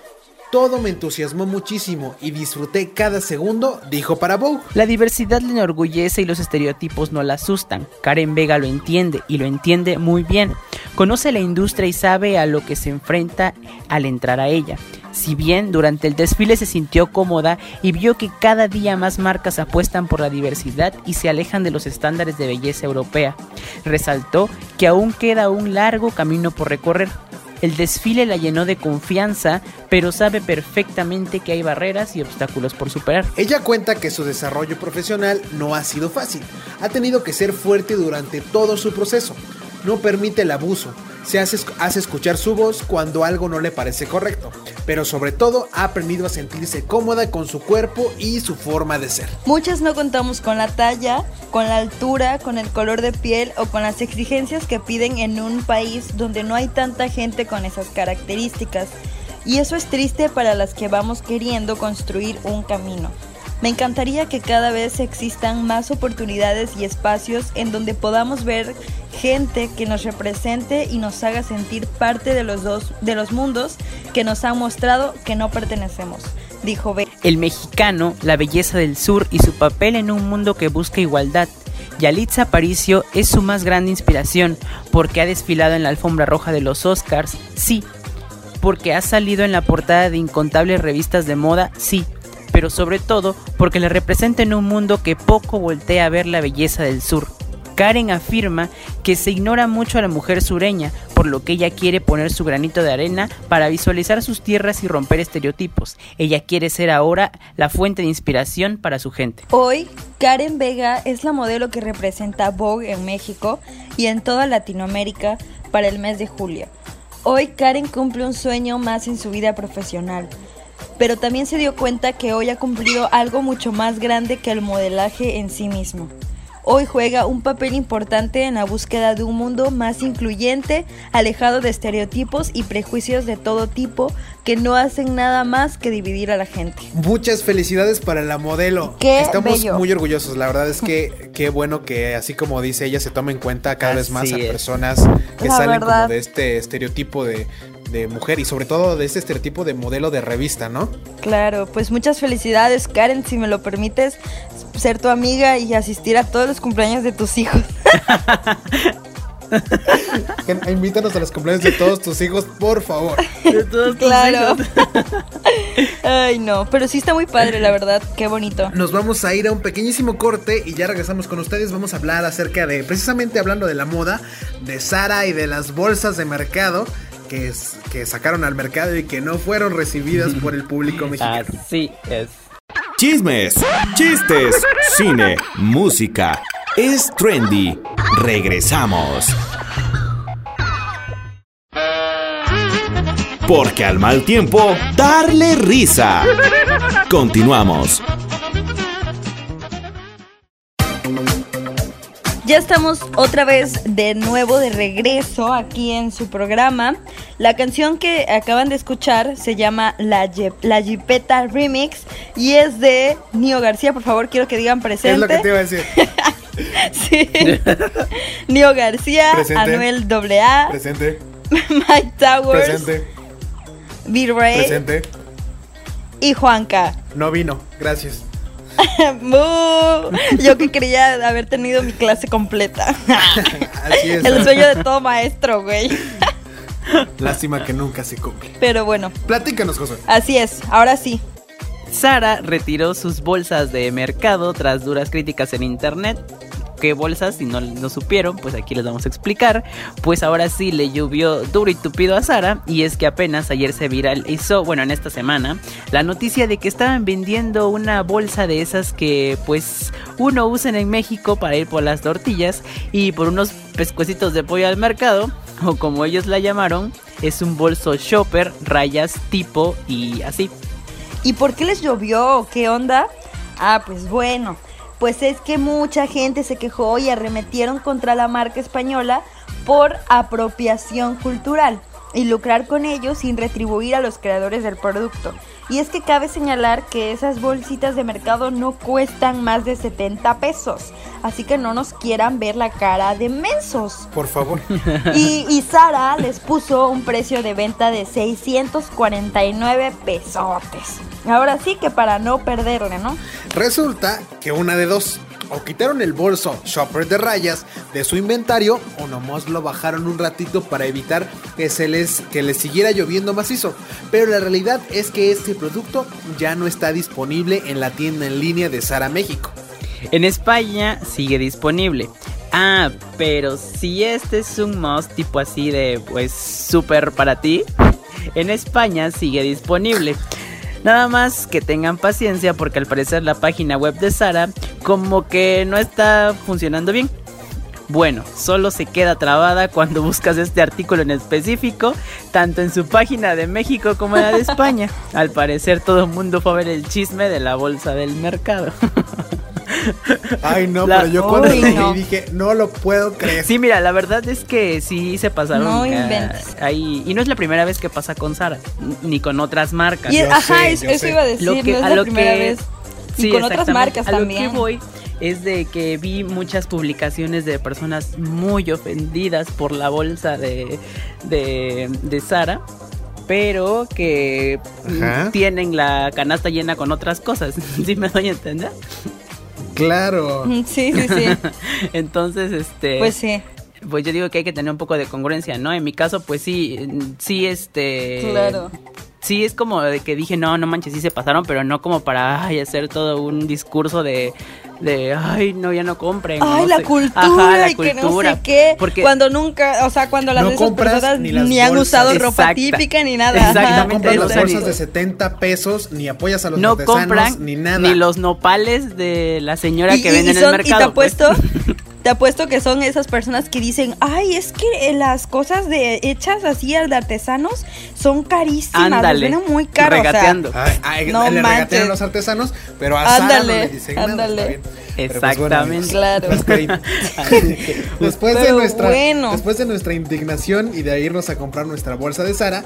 todo me entusiasmó muchísimo y disfruté cada segundo, dijo para Vogue. La diversidad le enorgullece y los estereotipos no la asustan. Karen Vega lo entiende y lo entiende muy bien. Conoce la industria y sabe a lo que se enfrenta al entrar a ella. Si bien durante el desfile se sintió cómoda y vio que cada día más marcas apuestan por la diversidad y se alejan de los estándares de belleza europea, resaltó que aún queda un largo camino por recorrer. El desfile la llenó de confianza, pero sabe perfectamente que hay barreras y obstáculos por superar. Ella cuenta que su desarrollo profesional no ha sido fácil. Ha tenido que ser fuerte durante todo su proceso. No permite el abuso, se hace, hace escuchar su voz cuando algo no le parece correcto, pero sobre todo ha aprendido a sentirse cómoda con su cuerpo y su forma de ser. Muchas no contamos con la talla, con la altura, con el color de piel o con las exigencias que piden en un país donde no hay tanta gente con esas características. Y eso es triste para las que vamos queriendo construir un camino. Me encantaría que cada vez existan más oportunidades y espacios en donde podamos ver gente que nos represente y nos haga sentir parte de los dos de los mundos que nos han mostrado que no pertenecemos, dijo B. El mexicano, la belleza del sur y su papel en un mundo que busca igualdad. Yalitza Aparicio es su más grande inspiración porque ha desfilado en la alfombra roja de los Oscars, sí. Porque ha salido en la portada de incontables revistas de moda, sí pero sobre todo porque le representa en un mundo que poco voltea a ver la belleza del sur. Karen afirma que se ignora mucho a la mujer sureña, por lo que ella quiere poner su granito de arena para visualizar sus tierras y romper estereotipos. Ella quiere ser ahora la fuente de inspiración para su gente. Hoy, Karen Vega es la modelo que representa Vogue en México y en toda Latinoamérica para el mes de julio. Hoy Karen cumple un sueño más en su vida profesional pero también se dio cuenta que hoy ha cumplido algo mucho más grande que el modelaje en sí mismo. Hoy juega un papel importante en la búsqueda de un mundo más incluyente, alejado de estereotipos y prejuicios de todo tipo que no hacen nada más que dividir a la gente. Muchas felicidades para la modelo. Estamos muy orgullosos. La verdad es que qué bueno que así como dice ella se tome en cuenta cada vez más a personas que salen como de este estereotipo de de mujer y sobre todo de este estereotipo de modelo de revista, ¿no? Claro, pues muchas felicidades Karen, si me lo permites, ser tu amiga y asistir a todos los cumpleaños de tus hijos. Invítanos a los cumpleaños de todos tus hijos, por favor. De todos tus claro. Ay, no, pero sí está muy padre, la verdad, qué bonito. Nos vamos a ir a un pequeñísimo corte y ya regresamos con ustedes. Vamos a hablar acerca de, precisamente hablando de la moda, de Sara y de las bolsas de mercado que, sacaron al mercado y que no fueron recibidas por el público mexicano. Así es. Chismes, chistes, cine, música. Es trendy. Regresamos. Porque al mal tiempo, darle risa. Continuamos. Ya estamos otra vez de nuevo de regreso aquí en su programa. La canción que acaban de escuchar se llama La, La Jipeta Remix y es de Nio García. Por favor, quiero que digan presente. Es lo que te iba a decir. sí. Nio García, Anuel AA. Presente. Mike Towers. Presente. V-Ray. Presente. Y Juanca. No vino, gracias. Yo que quería haber tenido mi clase completa. El sueño de todo maestro, güey. Lástima que nunca se cumple. Pero bueno. Platícanos, José. Así es, ahora sí. Sara retiró sus bolsas de mercado tras duras críticas en internet qué bolsas, si no lo supieron, pues aquí les vamos a explicar. Pues ahora sí le llovió duro y tupido a Sara y es que apenas ayer se viralizó, bueno, en esta semana, la noticia de que estaban vendiendo una bolsa de esas que pues uno usa en México para ir por las tortillas y por unos pescuecitos de pollo al mercado, o como ellos la llamaron, es un bolso shopper, rayas, tipo y así. ¿Y por qué les llovió? ¿Qué onda? Ah, pues bueno, pues es que mucha gente se quejó y arremetieron contra la marca española por apropiación cultural y lucrar con ello sin retribuir a los creadores del producto. Y es que cabe señalar que esas bolsitas de mercado no cuestan más de 70 pesos, así que no nos quieran ver la cara de mensos. Por favor. Y, y Sara les puso un precio de venta de 649 pesotes. Ahora sí que para no perderle, ¿no? Resulta que una de dos. O quitaron el bolso shopper de rayas de su inventario o nomás lo bajaron un ratito para evitar que se les que les siguiera lloviendo macizo. Pero la realidad es que este producto ya no está disponible en la tienda en línea de Sara México. En España sigue disponible. Ah, pero si este es un must tipo así de pues súper para ti, en España sigue disponible. Nada más que tengan paciencia porque al parecer la página web de Sara como que no está funcionando bien. Bueno, solo se queda trabada cuando buscas este artículo en específico, tanto en su página de México como en la de España. Al parecer todo el mundo fue a ver el chisme de la bolsa del mercado. Ay, no, La- pero yo cuando Uy, no. dije, no lo puedo creer. Sí, mira, la verdad es que sí se pasaron No eh, inventes. ahí. Y no es la primera vez que pasa con Sara, ni con otras marcas. Y, ajá, sé, es- yo eso sé. iba a decir, Lo que- no es a la lo primera que- vez. Y Sí, con otras marcas a también. Lo que voy es de que vi muchas publicaciones de personas muy ofendidas por la bolsa de, de, de Sara. Pero que Ajá. tienen la canasta llena con otras cosas. ¿Sí me doy a entender? Claro. Sí, sí, sí. Entonces, este. Pues sí. Pues yo digo que hay que tener un poco de congruencia, ¿no? En mi caso, pues sí, sí, este... Claro. Sí, es como de que dije, no, no manches, sí se pasaron, pero no como para ay, hacer todo un discurso de, de, ay, no, ya no compren. Ay, no la sé. cultura Ajá, la y que no sé qué. Porque Cuando nunca, o sea, cuando las No de esas compras personas ni ni, las han bolsas. usado ropa Exacta. típica ni nada. Exactamente. No compras las bolsas ni- de 70 pesos, ni apoyas a los No artesanos, compran ni nada. ni los nopales de la señora Y- que y- vende y en son- el Y te mercado. pues. te apuesto que son esas personas que dicen, ay, es que eh, las cosas de hechas así de artesanos son carísimas, Ándale, venden muy caro. o sea, regateando. Ay, ay, No le manches. regatean a los artesanos, pero a Sara no Ándale, le dicen nada. ándale. pues bueno, Exactamente. Claro. pues, después de nuestra bueno. después de nuestra indignación y de irnos a comprar nuestra bolsa de Sara,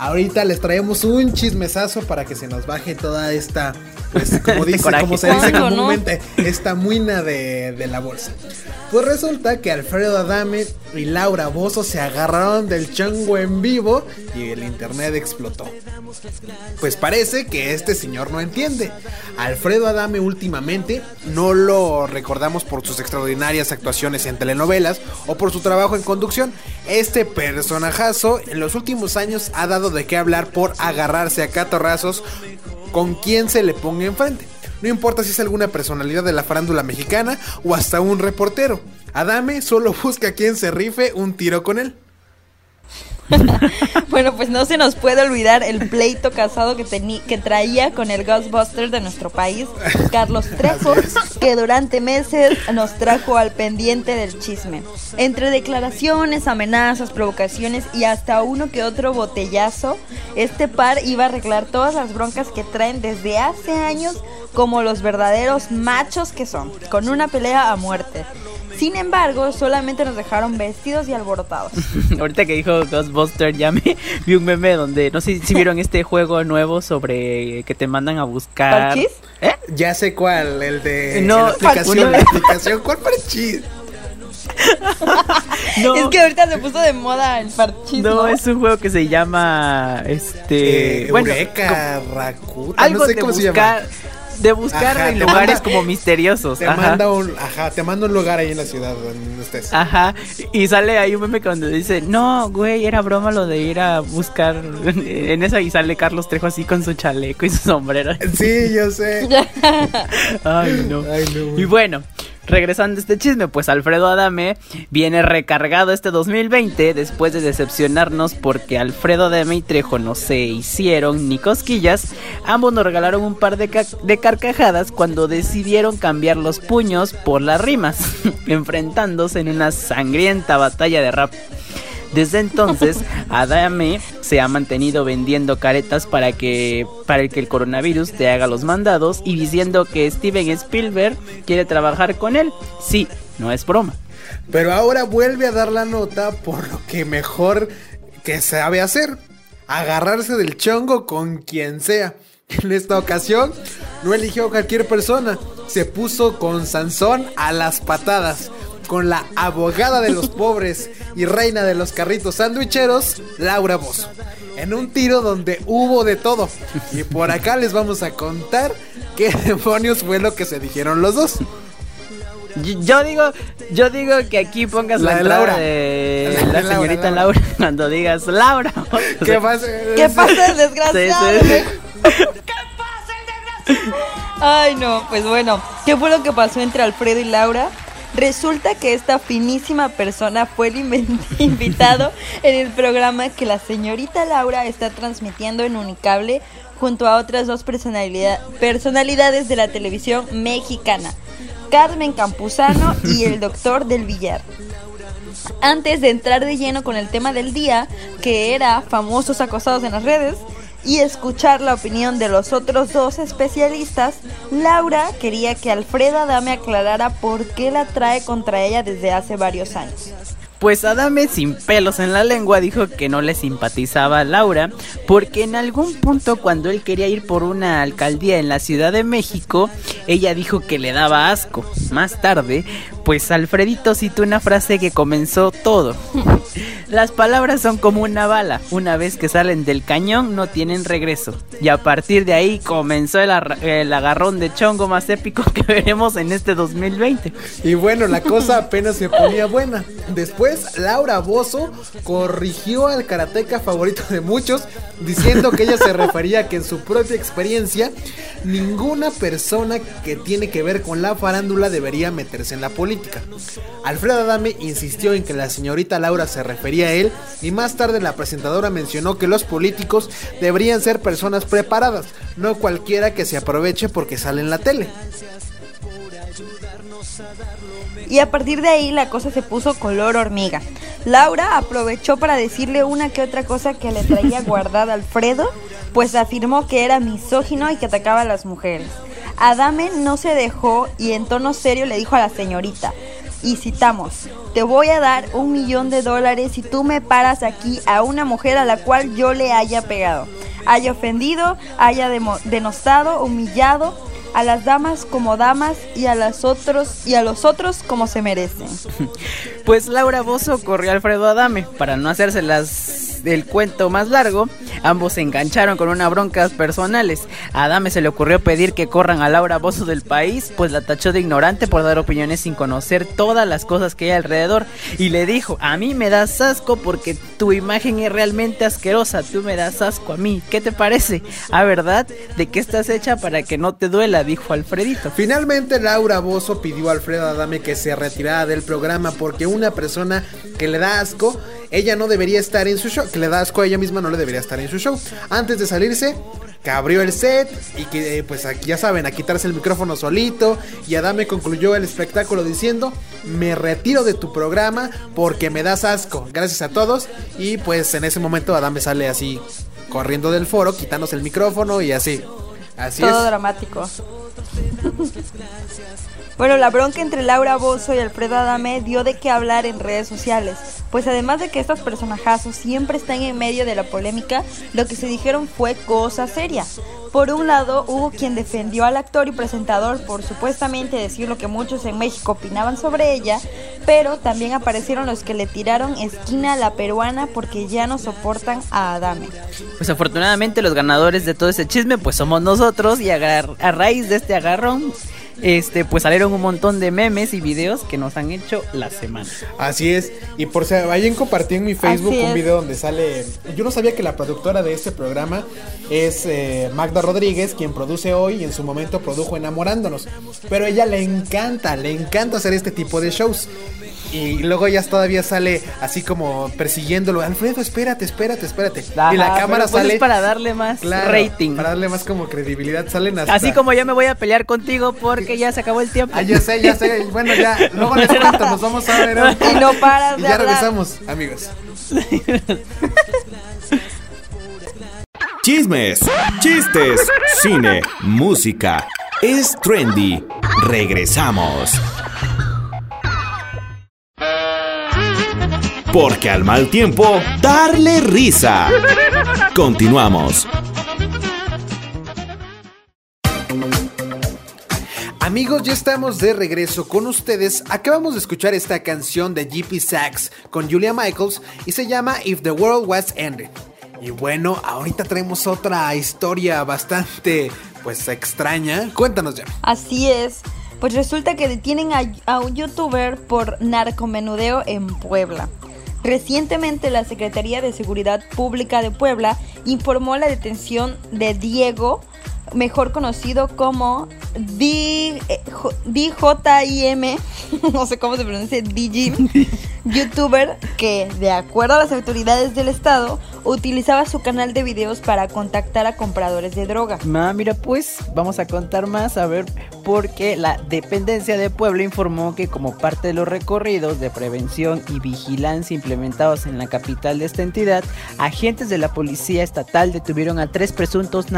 ahorita les traemos un chismesazo para que se nos baje toda esta pues como Este dice, como se dice comúnmente, esta muina de, de la bolsa. Pues resulta que Alfredo Adame y Laura Bozo se agarraron del chango en vivo y el internet explotó. Pues parece que este señor no entiende. Alfredo Adame últimamente no lo recordamos por sus extraordinarias actuaciones en telenovelas o por su trabajo en conducción. Este personajazo en los últimos años ha dado de qué hablar por agarrarse a catorrazos con quien se le ponga enfrente. No importa si es alguna personalidad de la farándula mexicana o hasta un reportero. Adame solo busca a quien se rife un tiro con él. Bueno, pues no se nos puede olvidar el pleito casado que, que traía con el Ghostbuster de nuestro país, Carlos Trejo, que durante meses nos trajo al pendiente del chisme. Entre declaraciones, amenazas, provocaciones y hasta uno que otro botellazo, este par iba a arreglar todas las broncas que traen desde hace años como los verdaderos machos que son, con una pelea a muerte. Sin embargo, solamente nos dejaron vestidos y alborotados. Ahorita que dijo Ghostbuster, ya me vi un meme donde, no sé si vieron este juego nuevo sobre que te mandan a buscar. ¿Parchís? ¿Eh? Ya sé cuál, el de No, la aplicación, uno- la aplicación, ¿cuál parchís? No, Es que ahorita se puso de moda el parchís, no, ¿no? es un juego que se llama este, Eh, bueno, Eureka, Rakuta, algo no sé de cómo se llama. De buscar Ajá, en te lugares manda- como misteriosos. Te ajá. manda un, ajá, te manda un lugar ahí en la ciudad donde estés. Ajá, y sale ahí un meme cuando dice, no, güey, era broma lo de ir a buscar en esa y sale Carlos Trejo así con su chaleco y su sombrero. Sí, yo sé. Ay, no. Ay, no. Y bueno, regresando a este chisme, pues Alfredo Adame viene recargado este 2020 después de decepcionarnos porque Alfredo Adame y Trejo no se hicieron ni cosquillas. Ambos nos regalaron un par de, de carcajadas cuando decidieron cambiar los puños por las rimas, enfrentándose en una sangrienta batalla de rap. Desde entonces, Adame se ha mantenido vendiendo caretas para que para que el coronavirus te haga los mandados y diciendo que Steven Spielberg quiere trabajar con él. Sí, no es broma. Pero ahora vuelve a dar la nota por lo que mejor que sabe hacer. Agarrarse del chongo con quien sea. En esta ocasión no eligió a cualquier persona. Se puso con Sansón a las patadas. Con la abogada de los pobres y reina de los carritos sandwicheros, Laura Bozo. En un tiro donde hubo de todo. Y por acá les vamos a contar qué demonios fue lo que se dijeron los dos. Yo, yo digo, yo digo que aquí pongas La la, de Laura. de La señorita Laura. Laura. cuando digas Laura. O ¿Qué pasa? ¿Qué pasa, el desgraciado? Sí, sí, sí. Ay, no, pues bueno, ¿qué fue lo que pasó entre Alfredo y Laura? Resulta que esta finísima persona fue el invitado en el programa que la señorita Laura está transmitiendo en Unicable junto a otras dos personalidad- personalidades de la televisión mexicana. Carmen Campuzano y el doctor del Villar. Antes de entrar de lleno con el tema del día, que era famosos acosados en las redes, y escuchar la opinión de los otros dos especialistas, Laura quería que Alfreda Dame aclarara por qué la trae contra ella desde hace varios años. Pues Adame sin pelos en la lengua dijo que no le simpatizaba a Laura porque en algún punto cuando él quería ir por una alcaldía en la Ciudad de México, ella dijo que le daba asco. Más tarde, pues Alfredito citó una frase que comenzó todo. Las palabras son como una bala, una vez que salen del cañón no tienen regreso. Y a partir de ahí comenzó el, el agarrón de chongo más épico que veremos en este 2020. Y bueno, la cosa apenas se ponía buena. Después, Laura Bozo corrigió al karateca favorito de muchos, diciendo que ella se refería a que en su propia experiencia, ninguna persona que tiene que ver con la farándula debería meterse en la política. Alfredo Adame insistió en que la señorita Laura se refería a él y más tarde la presentadora mencionó que los políticos deberían ser personas preparadas, no cualquiera que se aproveche porque sale en la tele. Y a partir de ahí la cosa se puso color hormiga. Laura aprovechó para decirle una que otra cosa que le traía guardada Alfredo, pues afirmó que era misógino y que atacaba a las mujeres. Adame no se dejó y en tono serio le dijo a la señorita, y citamos, te voy a dar un millón de dólares si tú me paras aquí a una mujer a la cual yo le haya pegado, haya ofendido, haya denostado, humillado a las damas como damas y a las otros y a los otros como se merecen. Pues Laura Bozo corrió a Alfredo Adame para no hacerse las del cuento más largo, ambos se engancharon con unas broncas personales. A Adame se le ocurrió pedir que corran a Laura Bozo del país, pues la tachó de ignorante por dar opiniones sin conocer todas las cosas que hay alrededor. Y le dijo, a mí me das asco porque tu imagen es realmente asquerosa, tú me das asco a mí. ¿Qué te parece? ¿A verdad? ¿De qué estás hecha para que no te duela? Dijo Alfredito. Finalmente Laura Bozo pidió a Alfredo Adame que se retirara del programa porque una persona que le da asco, ella no debería estar en su show que le da asco a ella misma no le debería estar en su show. Antes de salirse, que abrió el set y que eh, pues ya saben, a quitarse el micrófono solito y Adame concluyó el espectáculo diciendo, me retiro de tu programa porque me das asco, gracias a todos y pues en ese momento Adame sale así corriendo del foro, quitándose el micrófono y así. Así Todo dramático. Bueno, la bronca entre Laura Bozo y Alfredo Adame dio de qué hablar en redes sociales, pues además de que estos personajazos siempre están en medio de la polémica, lo que se dijeron fue cosa seria. Por un lado, hubo quien defendió al actor y presentador por supuestamente decir lo que muchos en México opinaban sobre ella, pero también aparecieron los que le tiraron esquina a la peruana porque ya no soportan a Adame. Pues afortunadamente los ganadores de todo ese chisme pues somos nosotros y a, a raíz de este agarrón este, pues salieron un montón de memes y videos que nos han hecho la semana. Así es. Y por si alguien compartió en mi Facebook un video donde sale. Yo no sabía que la productora de este programa es eh, Magda Rodríguez, quien produce hoy y en su momento produjo Enamorándonos. Pero a ella le encanta, le encanta hacer este tipo de shows. Y luego ya todavía sale así como persiguiéndolo. Alfredo, espérate, espérate, espérate. y la cámara pues sale. para darle más rating. Para darle más como credibilidad. Salen hasta. Así como yo me voy a pelear contigo porque ya se acabó el tiempo. Ah, ya sé, ya sé. Bueno, ya. Luego les cuento, nos vamos a ver. Y no paras Y ya regresamos, amigos. Chismes, chistes, cine, música. Es trendy. Regresamos. Porque al mal tiempo, darle risa. Continuamos. Amigos, ya estamos de regreso con ustedes. Acabamos de escuchar esta canción de GP Sachs con Julia Michaels y se llama If the World Was Ended. Y bueno, ahorita traemos otra historia bastante, pues, extraña. Cuéntanos ya. Así es. Pues resulta que detienen a, a un youtuber por narcomenudeo en Puebla. Recientemente la Secretaría de Seguridad Pública de Puebla informó la detención de Diego, mejor conocido como DJIM, no sé cómo se pronuncia, DJIM, youtuber que, de acuerdo a las autoridades del estado, utilizaba su canal de videos para contactar a compradores de droga. Ma, mira, pues vamos a contar más, a ver, porque la dependencia de Puebla informó que como parte de los recorridos de prevención y vigilancia implementados en la capital de esta entidad, agentes de la policía estatal detuvieron a tres presuntos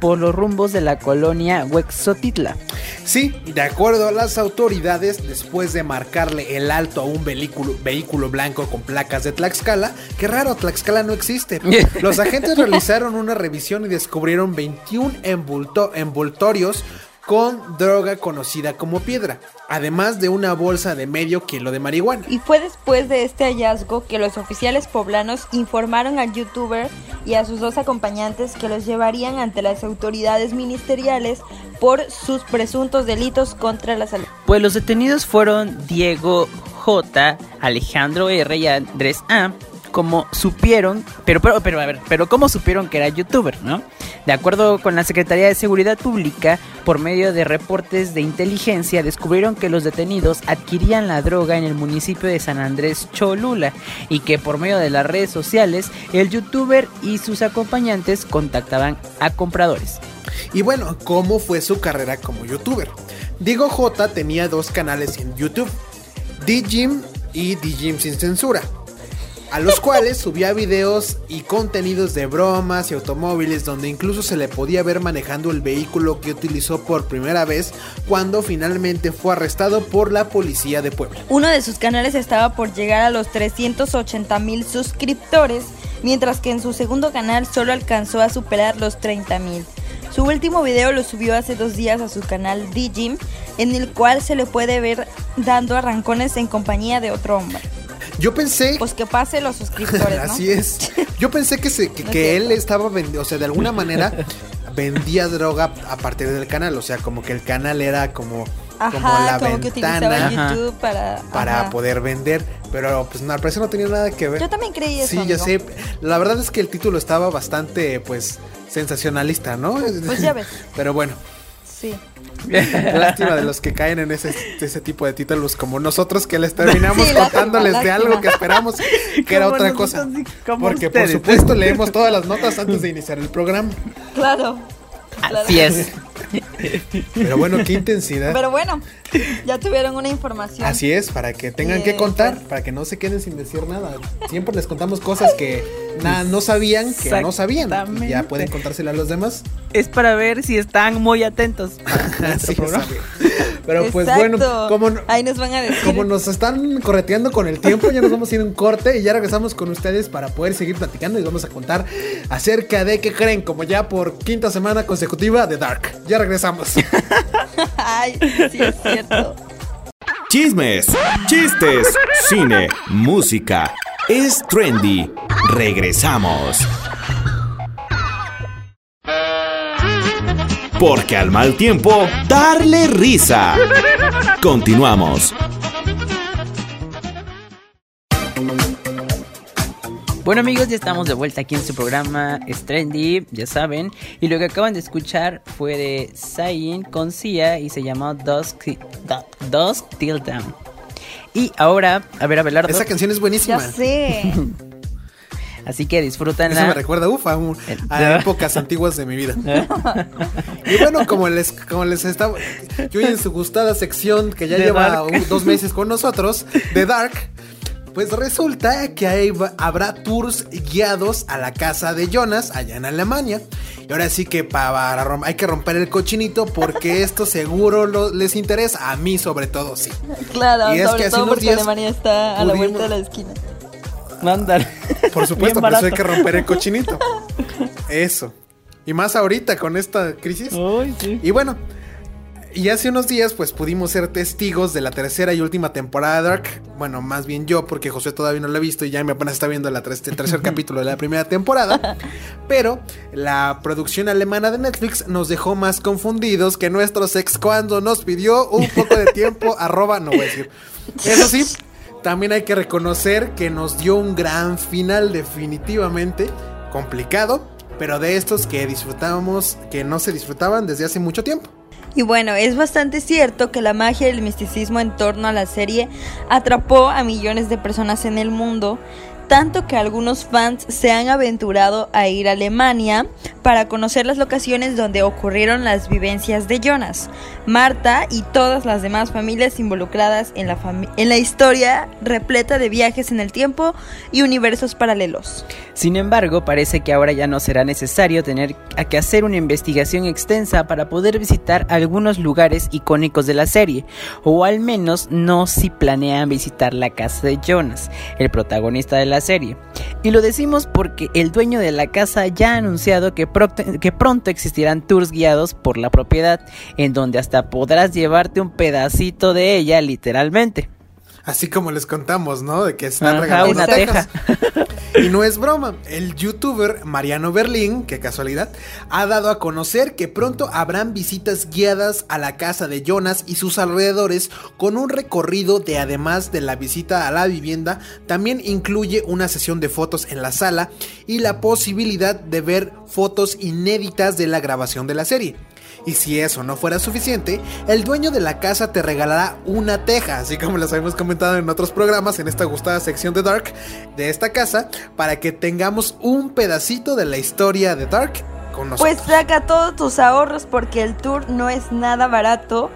por los rumbos de la colonia Huexotitla. Sí, de acuerdo a las autoridades, después de marcarle el alto a un vehículo, vehículo blanco con placas de Tlaxcala, qué raro, Tlaxcala no existe. Los agentes realizaron una revisión y descubrieron 21 envolto- envoltorios con droga conocida como piedra, además de una bolsa de medio kilo de marihuana. Y fue después de este hallazgo que los oficiales poblanos informaron al youtuber y a sus dos acompañantes que los llevarían ante las autoridades ministeriales por sus presuntos delitos contra la salud. Pues los detenidos fueron Diego J, Alejandro R y Andrés A. Como supieron, pero, pero, pero, a ver, pero ¿cómo supieron que era youtuber, no? De acuerdo con la Secretaría de Seguridad Pública, por medio de reportes de inteligencia, descubrieron que los detenidos adquirían la droga en el municipio de San Andrés Cholula y que por medio de las redes sociales, el youtuber y sus acompañantes contactaban a compradores. Y bueno, ¿cómo fue su carrera como youtuber? Diego J tenía dos canales en YouTube, DJim y DJim sin censura, a los cuales subía videos y contenidos de bromas y automóviles donde incluso se le podía ver manejando el vehículo que utilizó por primera vez cuando finalmente fue arrestado por la policía de Puebla. Uno de sus canales estaba por llegar a los 380 mil suscriptores, mientras que en su segundo canal solo alcanzó a superar los 30 mil. Su último video lo subió hace dos días a su canal DJim, en el cual se le puede ver dando arrancones en compañía de otro hombre. Yo pensé Pues que pase los suscriptores, ¿no? Así es. Yo pensé que, se, que, No que él estaba vendiendo, o sea, de alguna manera vendía droga a partir del canal, o sea, como que el canal era como, como Ajá, la como que utilizaba ventana Ajá. YouTube para... para ajá. poder vender, pero pues no, al parecer no tenía nada que ver. Yo también creí eso, Sí, ya amigo. sé. La verdad es que el título estaba bastante, pues, sensacionalista, ¿no? Pues ya ves. Pero bueno, Sí. lástima de los que caen en ese, ese tipo de títulos como nosotros que les terminamos Sí, lástima, contándoles de algo que esperamos que era otra cosa. Porque por supuesto leemos todas las notas antes de iniciar el programa. Claro. claro. Así es. Pero bueno, qué intensidad. Pero bueno, ya tuvieron una información. Así es, para que tengan Eh, que contar, pues. para que no se queden sin decir nada. Siempre les contamos cosas que na- no sabían, que no sabían. Y ya pueden contárselo a los demás. Es para ver si están muy atentos. a nuestro Sí, programa. sabe. Pero pues Exacto. bueno, como, Ahí nos van a decir. como nos están correteando con el tiempo, ya nos vamos a ir a un corte y ya regresamos con ustedes para poder seguir platicando y vamos a contar acerca de qué creen, como ya por quinta semana consecutiva de Dark. Ya regresamos. Ay, sí es cierto. Chismes, chistes, cine, música. Es trendy. Regresamos. Porque al mal tiempo, darle risa. Continuamos. Bueno amigos, ya estamos de vuelta aquí en su programa Es Trendy, ya saben. Y lo que acaban de escuchar fue de Zayn con Sia y se llamó Dusk, Du- Dusk Till Dawn. Y ahora, a ver Abelardo, Esa canción es Ya buenísima. sé. así que Eso me recuerda, uf, a, un- a Ya. épocas antiguas de mi vida. Y bueno, como les, como les estaba, yo en su gustada sección que ya lleva Dark. dos meses con nosotros, de Dark, pues resulta que ahí va- habrá tours guiados a la casa de Jonas, allá en Alemania. Y ahora sí que para rom- hay que romper el cochinito porque esto seguro lo- les interesa, a mí sobre todo, sí. Claro, Y es sobre que todo porque días Alemania está a la pudimos- vuelta de la esquina. Mándale. Por supuesto, por eso hay que romper el cochinito. Eso. Y más ahorita con esta crisis. Uy, sí. Y bueno, y hace unos días pues pudimos ser testigos de la tercera y última temporada de Dark. Bueno, más bien yo porque José todavía no la ha visto y ya me apenas está viendo la el tercer capítulo de la primera temporada. Pero la producción alemana de Netflix nos dejó más confundidos que nuestros ex cuando nos pidió un poco de tiempo arroba, no voy a decir. Eso sí, también hay que reconocer que nos dio un gran final definitivamente complicado, pero de estos que disfrutábamos, que no se disfrutaban desde hace mucho tiempo. Y bueno, es bastante cierto que la magia y el misticismo en torno a la serie atrapó a millones de personas en el mundo, tanto que algunos fans se han aventurado a ir a Alemania para conocer las locaciones donde ocurrieron las vivencias de Jonas, Marta y todas las demás familias involucradas en la, en la historia repleta de viajes en el tiempo y universos paralelos. Sin embargo, parece que ahora ya no será necesario tener que hacer una investigación extensa para poder visitar algunos lugares icónicos de la serie, o al menos no si planean visitar la casa de Jonas, el protagonista de la serie. Y lo decimos porque el dueño de la casa ya ha anunciado que, que pronto existirán tours guiados por la propiedad, en donde hasta podrás llevarte un pedacito de ella literalmente. Así como les contamos, ¿no? De que están regalando una teja. y no es broma, el youtuber Mariano Berlín, qué casualidad, ha dado a conocer que pronto habrán visitas guiadas a la casa de Jonas y sus alrededores con un recorrido de además de la visita a la vivienda, también incluye una sesión de fotos en la sala y la posibilidad de ver fotos inéditas de la grabación de la serie. Y si eso no fuera suficiente, el dueño de la casa te regalará una teja, así como les habíamos comentado en otros programas en esta gustada sección de Dark de esta casa, para que tengamos un pedacito de la historia de Dark con nosotros. Pues saca todos tus ahorros porque el tour no es nada barato.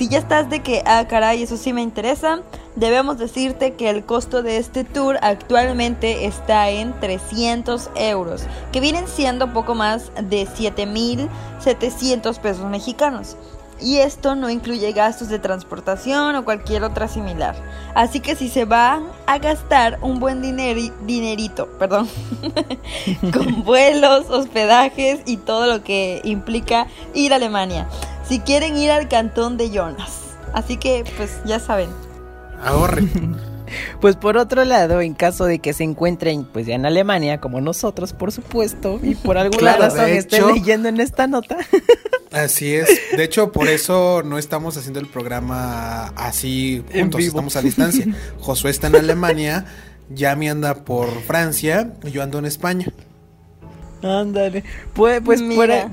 Si ya estás de que, ah, caray, eso sí me interesa, debemos decirte que el costo de este tour actualmente está en 300 euros, que vienen siendo poco más de 7.700 pesos mexicanos. Y esto no incluye gastos de transportación o cualquier otra similar. Así que si se van a gastar un buen dinerito, perdón, con vuelos, hospedajes y todo lo que implica ir a Alemania si quieren ir al cantón de Jonas. Así que, pues ya saben. Ahorren. Pues por otro lado, en caso de que se encuentren pues ya en Alemania, como nosotros, por supuesto, y por alguna razón estén leyendo en esta nota. Así es. De hecho, por eso no estamos haciendo el programa así juntos, estamos a distancia. Josué está en Alemania, Yami anda por Francia y yo ando en España. Ándale. Pues, pues,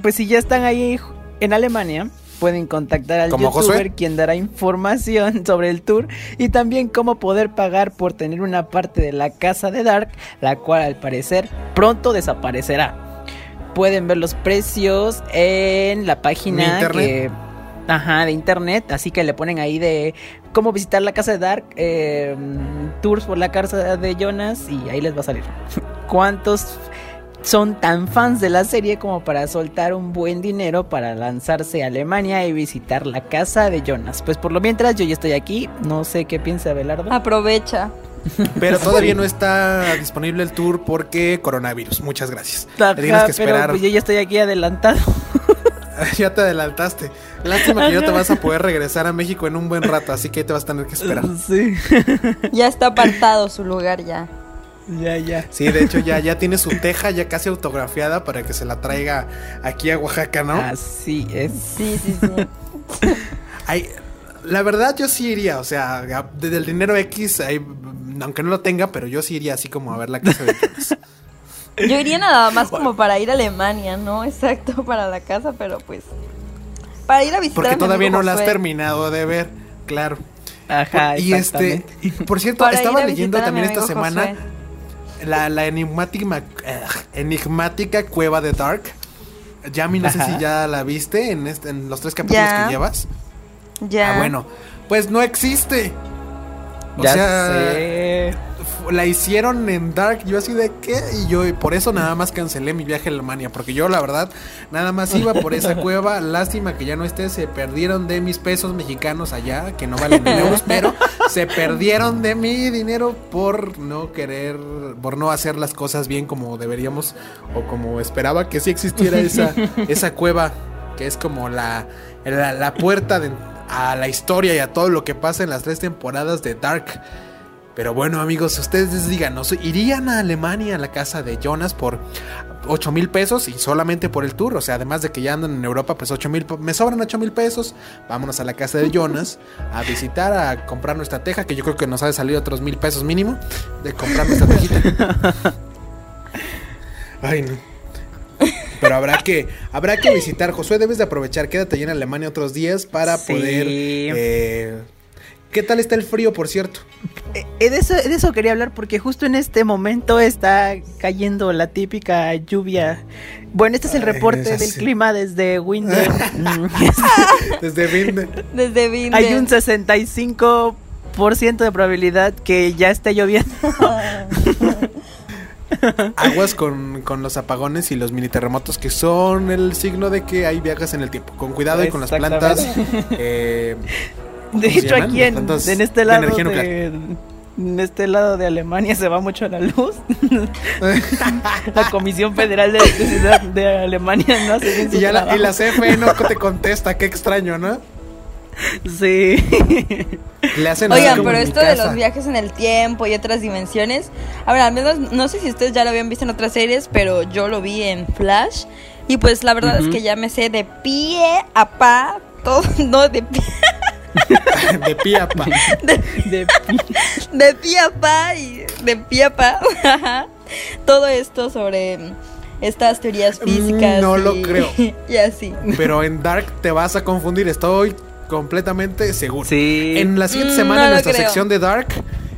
pues si ya están ahí en Alemania, pueden contactar al youtuber quien dará información sobre el tour y también cómo poder pagar por tener una parte de la casa de Dark, la cual al parecer pronto desaparecerá. Pueden ver los precios en la página que Ajá, de internet, así que le ponen ahí de cómo visitar la casa de Dark, em, tours por la casa de Jonas y ahí les va a salir. ¿Cuántos son tan fans de la serie como para soltar un buen dinero para lanzarse a Alemania y visitar la casa de Jonas. Pues por lo mientras yo ya estoy aquí, no sé qué piensa Belardo. Aprovecha. Pero todavía no está disponible el tour porque coronavirus. Muchas gracias. tienes que esperar. pues yo ya estoy aquí adelantado. ya te adelantaste. Lástima que no te vas a poder regresar a México en un buen rato, así que te vas a tener que esperar. Sí. ya está apartado su lugar ya. Ya, ya. Sí, de hecho ya, ya tiene su teja ya casi autografiada para que se la traiga aquí a Oaxaca, ¿no? Así es. Sí, sí, sí. Ay, la verdad yo sí iría, o sea, desde el dinero X, aunque no lo tenga, pero yo sí iría así como a ver la casa de Yo iría nada más como para ir a Alemania, ¿no? Exacto, para la casa, pero pues... Para ir a visitar Porque todavía no la has terminado de ver, claro. Ajá, y este, por cierto, estaba leyendo también esta semana la, la enigmática, eh, enigmática cueva de Dark. Yami, no sé si ya la viste en, este, en los tres capítulos que llevas. Ya. Ah, bueno, pues no existe. O sea, la hicieron en Dark. Yo así de qué. Y yo por eso nada más cancelé mi viaje a Alemania. Porque yo la verdad nada más iba por esa cueva. Lástima que ya no esté. Se perdieron de mis pesos mexicanos allá. Que no valen euros. pero se perdieron de mi dinero por no querer. Por no hacer las cosas bien como deberíamos. O como esperaba que sí existiera esa, esa cueva. Que es como la, la, la puerta de, a la historia y a todo lo que pasa en las tres temporadas de Dark. Pero bueno, amigos, ustedes díganos, ¿irían a Alemania a la casa de Jonas por 8 mil pesos y solamente por el tour? O sea, además de que ya andan en Europa, pues 8 mil, me sobran 8 mil pesos. Vámonos a la casa de Jonas a visitar, a comprar nuestra teja, que yo creo que nos ha de salir otros mil pesos mínimo de comprar nuestra tejita. Ay, no. Pero habrá que, habrá que visitar. Josué, debes de aprovechar. Quédate allí en Alemania otros días para poder. Eh, ¿Qué tal está el frío, por cierto? eh, de, eso, de eso quería hablar porque justo en este momento está cayendo la típica lluvia. Bueno, este es el Ay, reporte es del clima desde Winder. Desde Vinde. Desde. Hay un 65% de probabilidad que ya esté lloviendo. Aguas con, con los apagones y los mini terremotos que son el signo de que hay viajes en el tiempo. Con cuidado y con las plantas. eh, De ¿Cómo se hecho, aquí en, en este lado de, en este lado de Alemania se va mucho la luz. la Comisión Federal de Electricidad de Alemania no hace bien su y, ya la, y la CFE no te contesta, qué extraño, ¿no? Sí. Le hacen Oigan, pero esto de los viajes en el tiempo y otras dimensiones, a ver, al menos no sé si ustedes ya lo habían visto en otras series, pero yo lo vi en Flash y pues la verdad es que ya me sé de pie a pa todo, no de pie, de pie a pa. De- de pie a pa y de pie a pa todo esto sobre estas teorías Mm, físicas. no lo creo. Y así. Pero en Dark te vas a confundir, estoy completamente seguro. Sí. En la siguiente Mm, semana, no en nuestra creo. sección de Dark,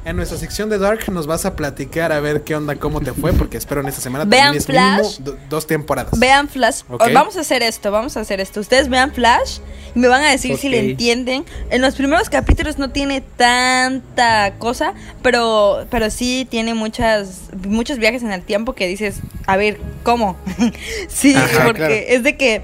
en nuestra sección de Dark nos vas a platicar a ver qué onda, cómo te fue, porque espero en esta semana Vean Flash. mínimo do- dos temporadas. Vean Flash. Ok. Vamos a hacer esto, vamos a hacer esto. Ustedes vean Flash y me van a decir si le entienden. En los primeros capítulos no tiene tanta cosa, pero, pero sí tiene muchas, muchos viajes en el tiempo que dices, a ver, ¿cómo? sí, Ajá, porque claro. es de que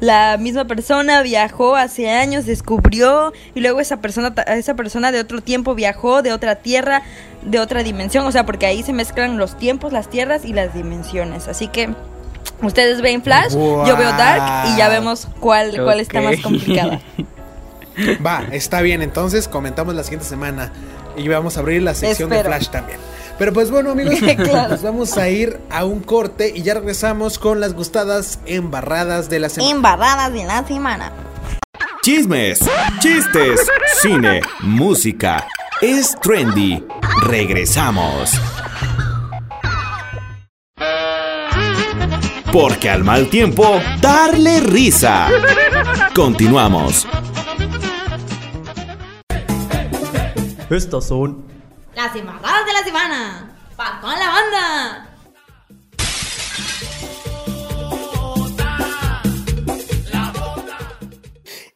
la misma persona viajó hace años, descubrió y luego esa persona, ta- esa persona de otro tiempo viajó de otra tierra, de otra dimensión, o sea, porque ahí se mezclan los tiempos, las tierras y las dimensiones. Así que ustedes ven Flash, yo veo Dark y ya vemos cuál, cuál está más complicada. Va, está bien, entonces comentamos la siguiente semana y vamos a abrir la sección Espero. de Flash también. Pero pues bueno amigos, Claro. nos vamos a ir a un corte y ya regresamos con las gustadas embarradas de la semana. Embarradas de la semana. Chismes, chistes, cine, música. Es trendy. Regresamos. Porque al mal tiempo, darle risa. Continuamos. Estas son Las embarradas de la semana. Pa' con la banda.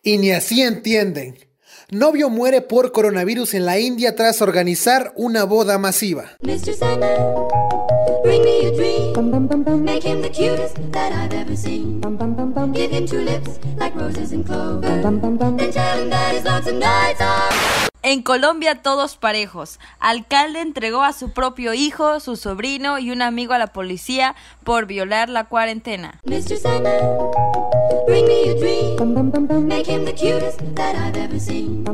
Y ni así entienden. Novio muere por coronavirus en la India tras organizar una boda masiva. Mr. Sandman, bring me a dream. Make him the cutest that I've ever seen. Give him two lips like roses and clover. And tell him that his lonesome nights are. En Colombia todos parejos. Alcalde entregó a su propio hijo, su sobrino y un amigo a la policía por violar la cuarentena. Mr. Sandman, bring me a dream. Make him the cutest that I've ever seen.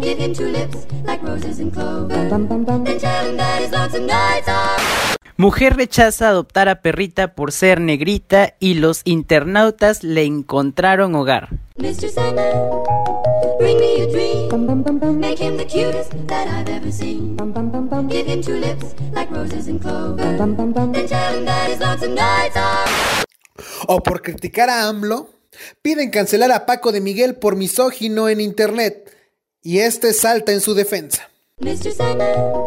Give him two lips like roses and clover. And tell him that his lonesome nights are. Mujer rechaza adoptar a perrita por ser negrita y los internautas le encontraron hogar. Mr. Sandman, bring me a dream. Make him the cutest that I've ever seen. Give him two lips like roses and clover. And tell him that his lonesome nights are. O por criticar a AMLO, piden cancelar a Paco de Miguel por misógino en internet. Y este salta en su defensa. Mr. Sandman,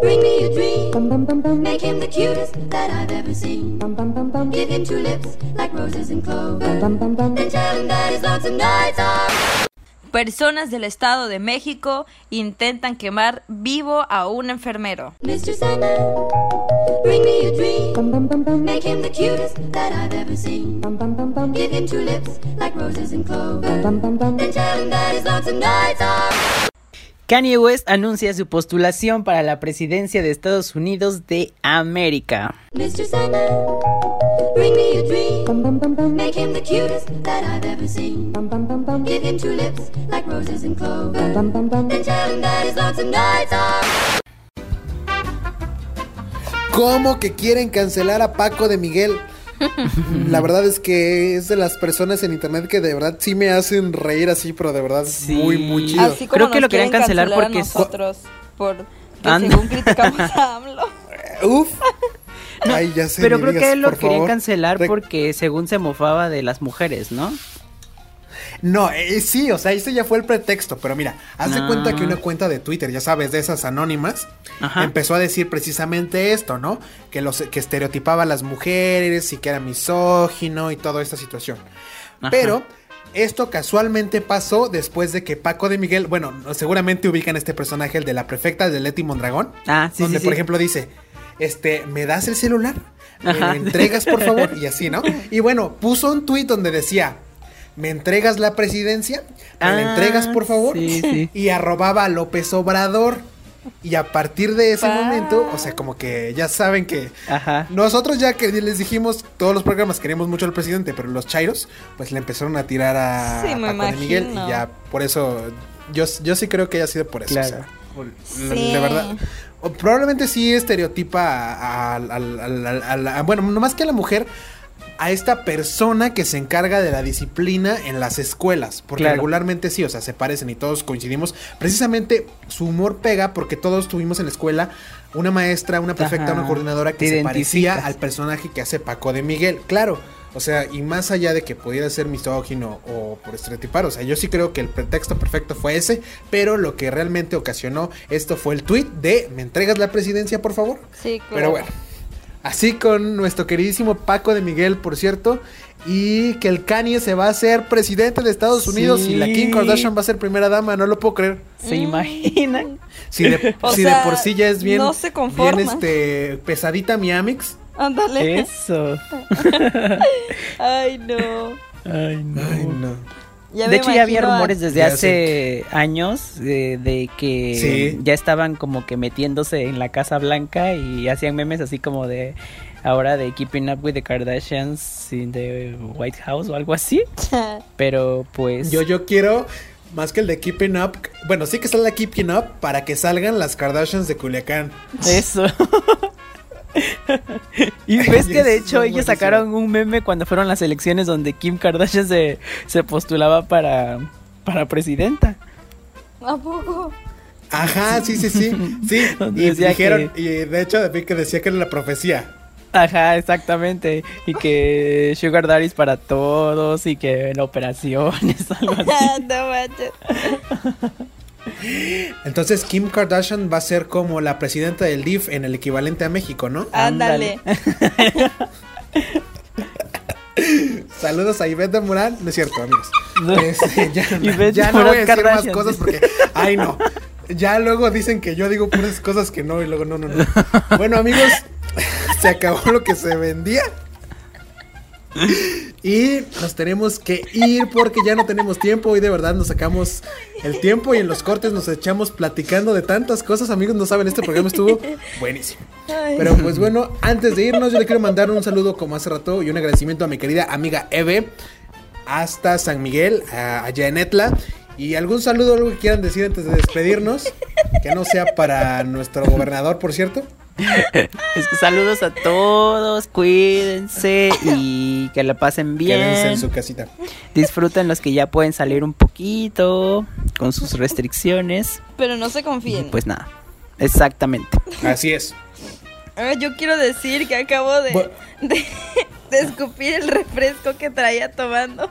bring me a dream. Make him the cutest that I've ever seen. Give him two lips like roses and clover. And tell him that his lonesome nights are. Personas del Estado de México intentan quemar vivo a un enfermero. Mr. Sandman, bring me a dream. Make him the cutest that I've ever seen. Give him two lips like roses and clover. And tell him that his lonesome nights are. Kanye West anuncia su postulación para la presidencia de Estados Unidos de América. ¿Cómo que quieren cancelar a Paco de Miguel? La verdad es que es de las personas en internet que de verdad sí me hacen reír así, pero de verdad Sí. muy, muy chido. Así como Creo que lo querían cancelar a porque nosotros por que Anda. según criticamos a AMLO. Uf. Ay, ya sé. Pero creo digas, que él lo querían favor. cancelar porque según se mofaba de las mujeres, ¿no? No, eh, sí, o sea, ese ya fue el pretexto, pero mira, haz de No. cuenta que una cuenta de Twitter, ya sabes, de esas anónimas, Ajá. empezó a decir precisamente esto, ¿no? Que los que estereotipaba a las mujeres y que era misógino y toda esta situación. Ajá. Pero esto casualmente pasó después de que Paco de Miguel, bueno, seguramente ubican este personaje, el de la prefecta de Leti Mondragón, Ah, sí, donde sí, por sí. ejemplo dice, este, ¿me das el celular? ¿Me lo entregas, por favor? Y así, ¿no? Y bueno, puso un tuit donde decía, ¿me entregas la presidencia? ¿Me la Ah, entregas, por favor? sí, sí. Y arrobaba a López Obrador. Y a partir de ese Pa. momento, o sea, como que ya saben que Ajá. nosotros ya que les dijimos, todos los programas queríamos mucho al presidente, pero los chairos, pues le empezaron a tirar a, Sí, a Paco de Miguel y ya por eso, yo, yo sí creo que haya sido por eso. Claro. o sea, por- Sí. De verdad. o probablemente sí estereotipa a, a- a- a- a- a la- bueno, no más que a la mujer, a esta persona que se encarga de la disciplina en las escuelas. Porque Claro. regularmente sí, o sea, se parecen y todos coincidimos. Precisamente su humor pega porque todos tuvimos en la escuela una maestra, una prefecta, Ajá. una coordinadora que se parecía al personaje que hace Paco de Miguel. Claro. O sea, y más allá de que pudiera ser misógino o por estereotipar, o sea, yo sí creo que el pretexto perfecto fue ese, pero lo que realmente ocasionó esto fue el tweet de ¿me entregas la presidencia, por favor? Sí, claro. Pero bueno, así con nuestro queridísimo Paco de Miguel, por cierto, y que el Kanye se va a ser presidente de Estados Unidos y la Kim. Kardashian va a ser primera dama, no lo puedo creer. ¿Se imaginan? Si de, O si sea, de por sí ya es bien, no se conforma. bien este, pesadita mi Amix. Ándale. Eso. Ay, no. Ay, no. Ay, no. Ya de hecho, ya había rumores desde hace años de, de que Sí. ya estaban como que metiéndose en la Casa Blanca y hacían memes así como de ahora de Keeping Up with the Kardashians in the White House o algo así. Pero pues Yo, yo quiero más que el de Keeping Up. Bueno, sí que salga Keeping Up para que salgan las Kardashians de Culiacán. eso. y ves que de hecho ellos sacaron un meme cuando fueron las elecciones donde Kim Kardashian se, se postulaba para, para presidenta. ¿A poco? Ajá, sí, sí, sí. Sí, y dijeron, que- y de hecho vi que decía que era la profecía. Ajá, exactamente. Y que Sugar Daddy es para todos y que en operaciones, algo así. no manches. Entonces Kim Kardashian va a ser como la presidenta del DIF en el equivalente a México, ¿no? Ándale. Saludos a Ivette de Morán. No es cierto, amigos. Este, ya ya no voy a decir más cosas porque, ay no. Ya luego dicen que yo digo puras cosas que no y luego no, no, no. Bueno, amigos, se acabó lo que se vendía. Y nos tenemos que ir porque ya no tenemos tiempo. Hoy de verdad nos sacamos el tiempo y en los cortes nos echamos platicando de tantas cosas. Amigos, no saben, este programa estuvo buenísimo. Pero pues bueno, antes de irnos, yo le quiero mandar un saludo como hace rato y un agradecimiento a mi querida amiga Eve hasta San Miguel, allá en Etla. Y algún saludo, algo que quieran decir antes de despedirnos, que no sea para nuestro gobernador, por cierto. Es que saludos a todos, cuídense y que la pasen Quédense en bien. su casita. Disfruten los que ya pueden salir un poquito con sus restricciones. Pero no se Y confíen. pues nada, exactamente. Así es. Ah, yo quiero decir que acabo de, Bu- de, de escupir el refresco que traía tomando.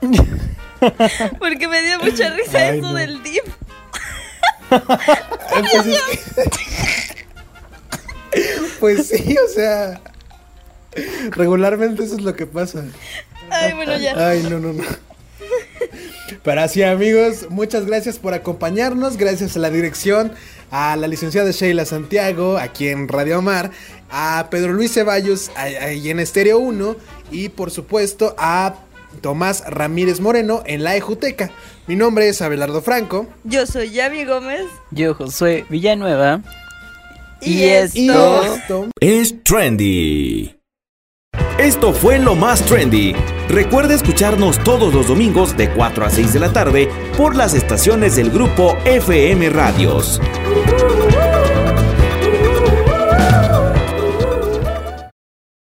Porque me dio mucha risa Ay, eso no. del dip. Pues sí, o sea, regularmente eso es lo que pasa. Ay, bueno, ya. Ay, no, no, no. Pero así, amigos, muchas gracias por acompañarnos. Gracias a la dirección, a la licenciada Sheila Santiago, aquí en Radio Mar, a Pedro Luis Ceballos, ahí- ahí en Estéreo 1, y por supuesto a Tomás Ramírez Moreno en la Ejuteca. Mi nombre es Abelardo Franco. Yo soy Yavi Gómez. Yo, Josué Villanueva. Y, esto Es trendy. Esto fue lo más trendy. Recuerda escucharnos todos los domingos de 4 a 6 de la tarde por las estaciones del grupo FM Radios.